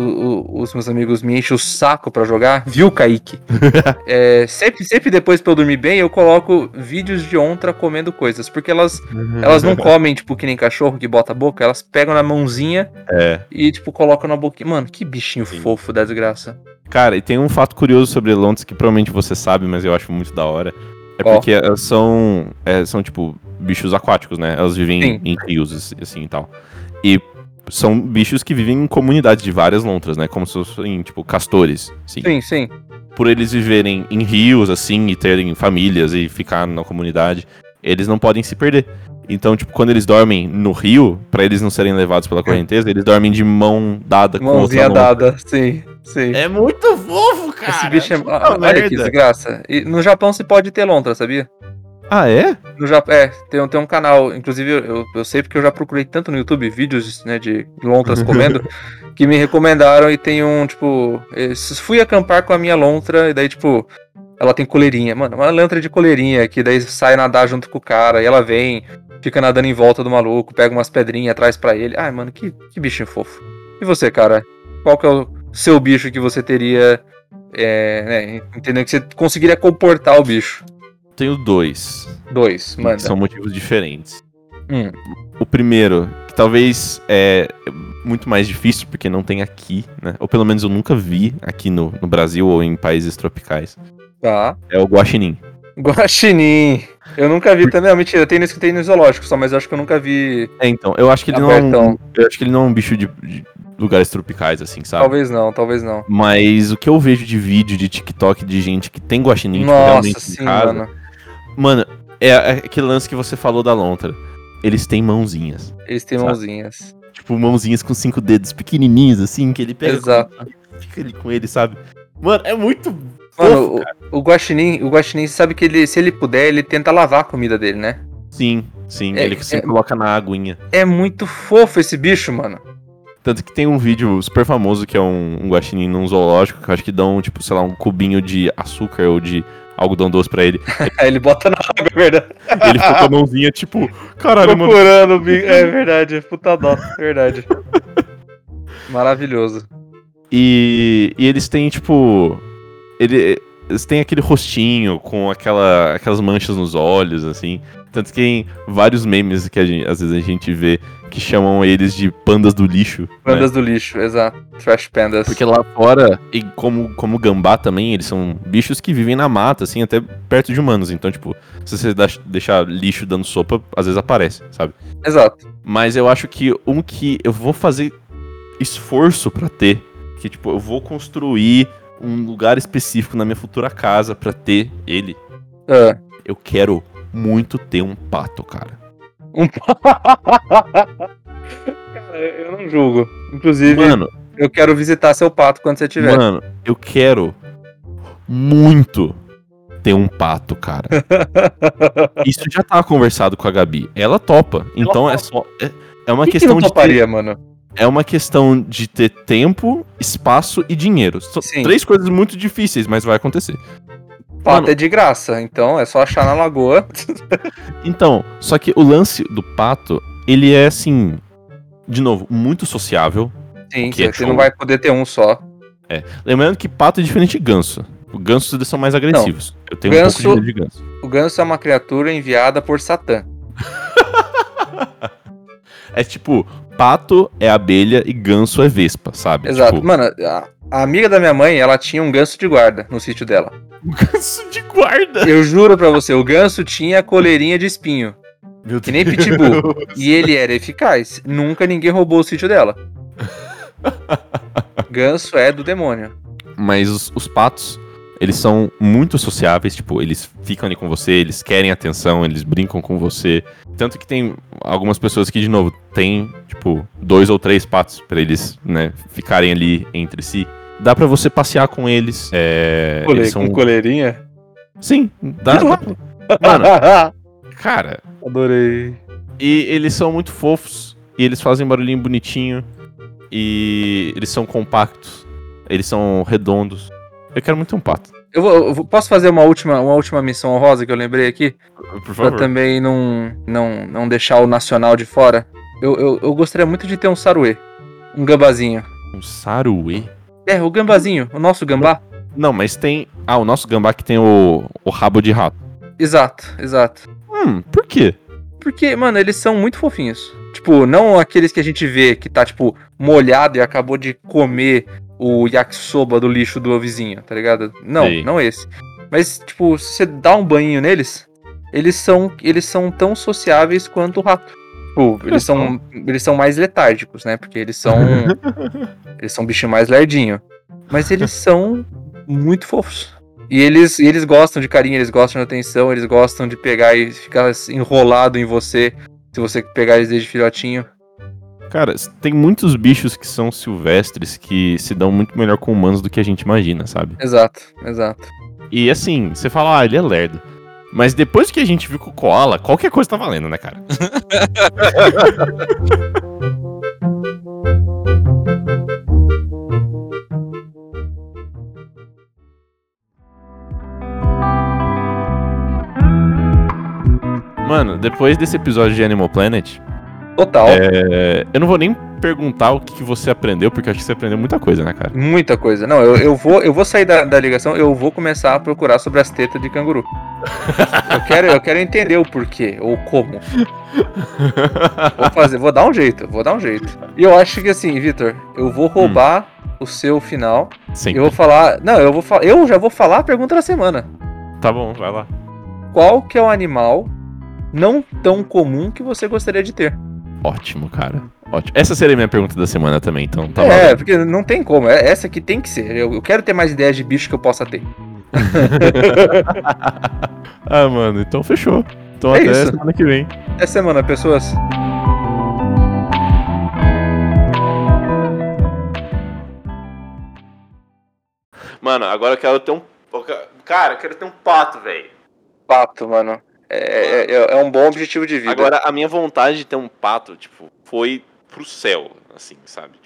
[SPEAKER 2] o- o- os meus amigos me enchem o saco pra jogar, viu, Kaique? É, sempre, sempre depois pra eu dormir bem, eu coloco vídeos de ontra comendo coisas. Porque elas, elas não comem, tipo, que nem cachorro que bota a boca, elas pegam na mãozinha
[SPEAKER 1] É.
[SPEAKER 2] e, tipo, colocam na boquinha. Mano, que bichinho
[SPEAKER 1] Sim.
[SPEAKER 2] fofo da desgraça.
[SPEAKER 1] Cara, e tem um fato curioso sobre Lontras que provavelmente você sabe, mas eu acho muito da hora. É
[SPEAKER 2] Qual?
[SPEAKER 1] porque elas são, é, são, tipo, bichos aquáticos, né? Elas vivem
[SPEAKER 2] Sim.
[SPEAKER 1] em rios, assim, assim, e tal. E são bichos que vivem em comunidades de várias lontras, né? Como se fossem, tipo, castores, sim.
[SPEAKER 2] Sim, sim.
[SPEAKER 1] Por eles viverem em rios, assim, e terem famílias e ficar na comunidade, eles não podem se perder. Então, tipo, quando eles dormem no rio, pra eles não serem levados pela correnteza, eles dormem de mão dada com
[SPEAKER 2] Mãozinha
[SPEAKER 1] outra lontra.
[SPEAKER 2] dada, sim, sim.
[SPEAKER 1] É muito fofo, cara.
[SPEAKER 2] Esse bicho é. Ah, Olha que
[SPEAKER 1] merda.
[SPEAKER 2] desgraça. E no Japão se pode ter lontra, sabia?
[SPEAKER 1] Ah, é?
[SPEAKER 2] No Japão, é, tem, um- tem um canal, inclusive eu, eu sei porque eu já procurei tanto no YouTube vídeos né, de lontras comendo, que me recomendaram e tem um, tipo, eh, fui acampar com a minha lontra e daí, tipo, ela tem coleirinha, mano, uma lontra de coleirinha, que daí sai nadar junto com o cara e ela vem, fica nadando em volta do maluco, pega umas pedrinhas, traz pra ele. Ai, mano, que, que bichinho fofo. E você, cara? Qual que é o seu bicho que você teria, é, né, entendeu? Que você conseguiria comportar o bicho?
[SPEAKER 1] Tenho dois.
[SPEAKER 2] Dois, manda.
[SPEAKER 1] São motivos diferentes.
[SPEAKER 2] Hum.
[SPEAKER 1] O primeiro, que talvez é muito mais difícil, porque não tem aqui, né? Ou pelo menos eu nunca vi aqui no, no Brasil ou em países tropicais.
[SPEAKER 2] Tá.
[SPEAKER 1] É o guaxinim.
[SPEAKER 2] Guaxinim. Eu nunca vi também. Não, mentira, tem nesse que tem no zoológico só, mas eu acho que eu nunca vi.
[SPEAKER 1] É, então, eu acho que ele não é um,
[SPEAKER 2] Abertão.
[SPEAKER 1] eu acho que ele não é um bicho de, de lugares tropicais, assim, sabe?
[SPEAKER 2] Talvez não, talvez não.
[SPEAKER 1] Mas o que eu vejo de vídeo de TikTok de gente que tem guaxinim, tipo,
[SPEAKER 2] Nossa,
[SPEAKER 1] realmente
[SPEAKER 2] sim,
[SPEAKER 1] em casa,
[SPEAKER 2] mano.
[SPEAKER 1] Mano, é, é aquele lance que você falou da lontra. Eles têm mãozinhas.
[SPEAKER 2] Eles têm
[SPEAKER 1] Sabe?
[SPEAKER 2] mãozinhas.
[SPEAKER 1] Tipo, mãozinhas com cinco dedos pequenininhos, assim, que ele pega.
[SPEAKER 2] Exato.
[SPEAKER 1] com- fica ali com ele, sabe? Mano, é muito.
[SPEAKER 2] Mano, o, o Guaxinim, o Guaxinim sabe que ele, se ele puder, ele tenta lavar a comida dele, né?
[SPEAKER 1] Sim, sim.
[SPEAKER 2] É-
[SPEAKER 1] ele sempre
[SPEAKER 2] é-
[SPEAKER 1] coloca na aguinha.
[SPEAKER 2] É muito fofo esse bicho, mano.
[SPEAKER 1] Tanto que tem um vídeo super famoso que é um, um guaxinim num zoológico, que eu acho que dão, tipo, sei lá, um cubinho de açúcar ou de algodão doce pra ele.
[SPEAKER 2] Ele bota na água, é verdade.
[SPEAKER 1] E ele fica com a mãozinha, tipo, caralho, mano.
[SPEAKER 2] Procurando o bicho. É verdade, puta dó, verdade. Maravilhoso.
[SPEAKER 1] E, e eles têm, tipo. Ele, eles têm aquele rostinho com aquela, aquelas manchas nos olhos, assim. Tanto que tem vários memes que a gente- às vezes a gente vê que chamam eles de pandas do lixo. né?
[SPEAKER 2] Pandas do lixo, exato. Trash pandas.
[SPEAKER 1] Porque lá fora, e como, como gambá também, eles são bichos que vivem na mata, assim, até perto de humanos. Então, tipo, se você deixar lixo dando sopa, às vezes aparece, sabe?
[SPEAKER 2] Exato.
[SPEAKER 1] Mas eu acho que um que eu vou fazer esforço pra ter, que tipo, eu vou construir um lugar específico na minha futura casa pra ter ele,
[SPEAKER 2] Ah.
[SPEAKER 1] Eu quero muito ter um pato, cara.
[SPEAKER 2] Um Cara, eu não julgo. Inclusive,
[SPEAKER 1] Mano,
[SPEAKER 2] eu quero visitar seu pato quando você tiver.
[SPEAKER 1] mano, eu quero muito ter um pato, cara. Isso já tava conversado com a Gabi. Ela topa. Então é só. É, é uma
[SPEAKER 2] que
[SPEAKER 1] questão
[SPEAKER 2] não
[SPEAKER 1] de. ter-
[SPEAKER 2] toparia, mano?
[SPEAKER 1] É uma questão de ter tempo, espaço e dinheiro. São
[SPEAKER 2] Sim.
[SPEAKER 1] três coisas muito difíceis, mas vai acontecer.
[SPEAKER 2] Pato
[SPEAKER 1] Mano.
[SPEAKER 2] é de graça, então é só achar na lagoa.
[SPEAKER 1] Então, só que o lance do pato, ele é assim. De novo, muito sociável.
[SPEAKER 2] Sim,
[SPEAKER 1] Que é
[SPEAKER 2] você
[SPEAKER 1] show.
[SPEAKER 2] não vai poder ter um só.
[SPEAKER 1] Lembrando que pato é diferente de ganso. O ganso eles são mais agressivos. Eu tenho
[SPEAKER 2] Ganso-
[SPEAKER 1] um pouco de medo de ganso.
[SPEAKER 2] O ganso é uma criatura enviada por Satã.
[SPEAKER 1] É tipo, pato é abelha e ganso é vespa, sabe?
[SPEAKER 2] Exato.
[SPEAKER 1] Tipo,
[SPEAKER 2] Mano, a, a amiga da minha mãe, ela tinha um ganso de guarda no sítio dela.
[SPEAKER 1] ganso de guarda.
[SPEAKER 2] Eu juro pra você, o ganso tinha coleirinha de espinho.
[SPEAKER 1] Meu
[SPEAKER 2] Que nem pitbull. E ele era eficaz. Nunca ninguém roubou o sítio dela. Ganso é do demônio.
[SPEAKER 1] Mas os, os patos, eles são muito sociáveis, tipo, eles ficam ali com você, eles querem atenção, eles brincam com você. Tanto que tem algumas pessoas que, de novo, tem, tipo, dois ou três patos pra eles, né, ficarem ali entre si. Dá pra você passear com eles. É, eles são...
[SPEAKER 2] Com coleirinha?
[SPEAKER 1] Sim, dá. Mano, cara,
[SPEAKER 2] Adorei.
[SPEAKER 1] E eles são muito fofos. E eles fazem barulhinho bonitinho. E eles são compactos. Eles são redondos. Eu quero muito um pato.
[SPEAKER 2] Eu, vou, eu vou- posso fazer uma última, uma última missão honrosa que eu lembrei aqui?
[SPEAKER 1] Por
[SPEAKER 2] Pra
[SPEAKER 1] favor.
[SPEAKER 2] também não, não, não deixar o nacional de fora. Eu, eu, eu gostaria muito de ter um saruê. Um gambazinho.
[SPEAKER 1] Um saruê?
[SPEAKER 2] É, o gambazinho, o nosso gambá.
[SPEAKER 1] Não, mas tem. Ah, o nosso gambá que tem o, o rabo de rato.
[SPEAKER 2] Exato, exato.
[SPEAKER 1] Hum, por quê?
[SPEAKER 2] Porque, mano, eles são muito fofinhos. Tipo, não aqueles que a gente vê que tá, tipo, molhado e acabou de comer o yakisoba do lixo do vizinho, tá ligado? Não,
[SPEAKER 1] Sei.
[SPEAKER 2] não esse. Mas, tipo, se você dá um banho neles, eles são, eles são tão sociáveis quanto o rato. Tipo, eles são, eles são mais letárgicos, né? Porque eles são. eles são bicho mais lerdinho. Mas eles são muito fofos. E eles, e eles gostam de carinho, eles gostam de atenção, eles gostam de pegar e ficar enrolado em você. Se você pegar eles desde filhotinho.
[SPEAKER 1] Cara, tem muitos bichos que são silvestres que se dão muito melhor com humanos do que a gente imagina, sabe?
[SPEAKER 2] Exato, exato.
[SPEAKER 1] E assim, você fala, ah, ele é lerdo. Mas depois que a gente viu com o Koala, qualquer coisa tá valendo, né, cara? Mano, depois desse episódio de Animal Planet,
[SPEAKER 2] Total.
[SPEAKER 1] é, eu não vou nem perguntar o que que você aprendeu, porque eu acho que você aprendeu muita coisa, né, cara?
[SPEAKER 2] Muita coisa. Não, eu, eu, vou, eu vou sair da, da ligação, eu vou começar a procurar sobre as tetas de canguru. Eu quero, eu quero entender o porquê, ou como. Vou fazer, vou dar um jeito, vou dar um jeito. E eu acho que assim, Vitor, eu vou roubar o seu final.
[SPEAKER 1] Sempre.
[SPEAKER 2] Eu vou falar. Não, eu vou falar. Eu já vou falar a pergunta da semana.
[SPEAKER 1] Tá bom, vai lá.
[SPEAKER 2] Qual que é o animal não tão comum que você gostaria de ter?
[SPEAKER 1] Ótimo, cara. Ótimo. Essa seria a minha pergunta da semana também, então tá
[SPEAKER 2] é,
[SPEAKER 1] valendo.
[SPEAKER 2] porque não tem como. é- Essa aqui tem que ser. Eu, eu quero ter mais ideias de bicho que eu possa ter.
[SPEAKER 1] ah, mano, então fechou. Então
[SPEAKER 2] É
[SPEAKER 1] até
[SPEAKER 2] isso.
[SPEAKER 1] semana que vem.
[SPEAKER 2] Essa semana, pessoas.
[SPEAKER 1] Mano, agora eu quero ter um. Cara, eu quero ter um pato, velho.
[SPEAKER 2] Pato, mano. É, é, é um bom objetivo de vida.
[SPEAKER 1] Agora, a minha vontade de ter um pato, tipo, foi pro céu, assim, sabe?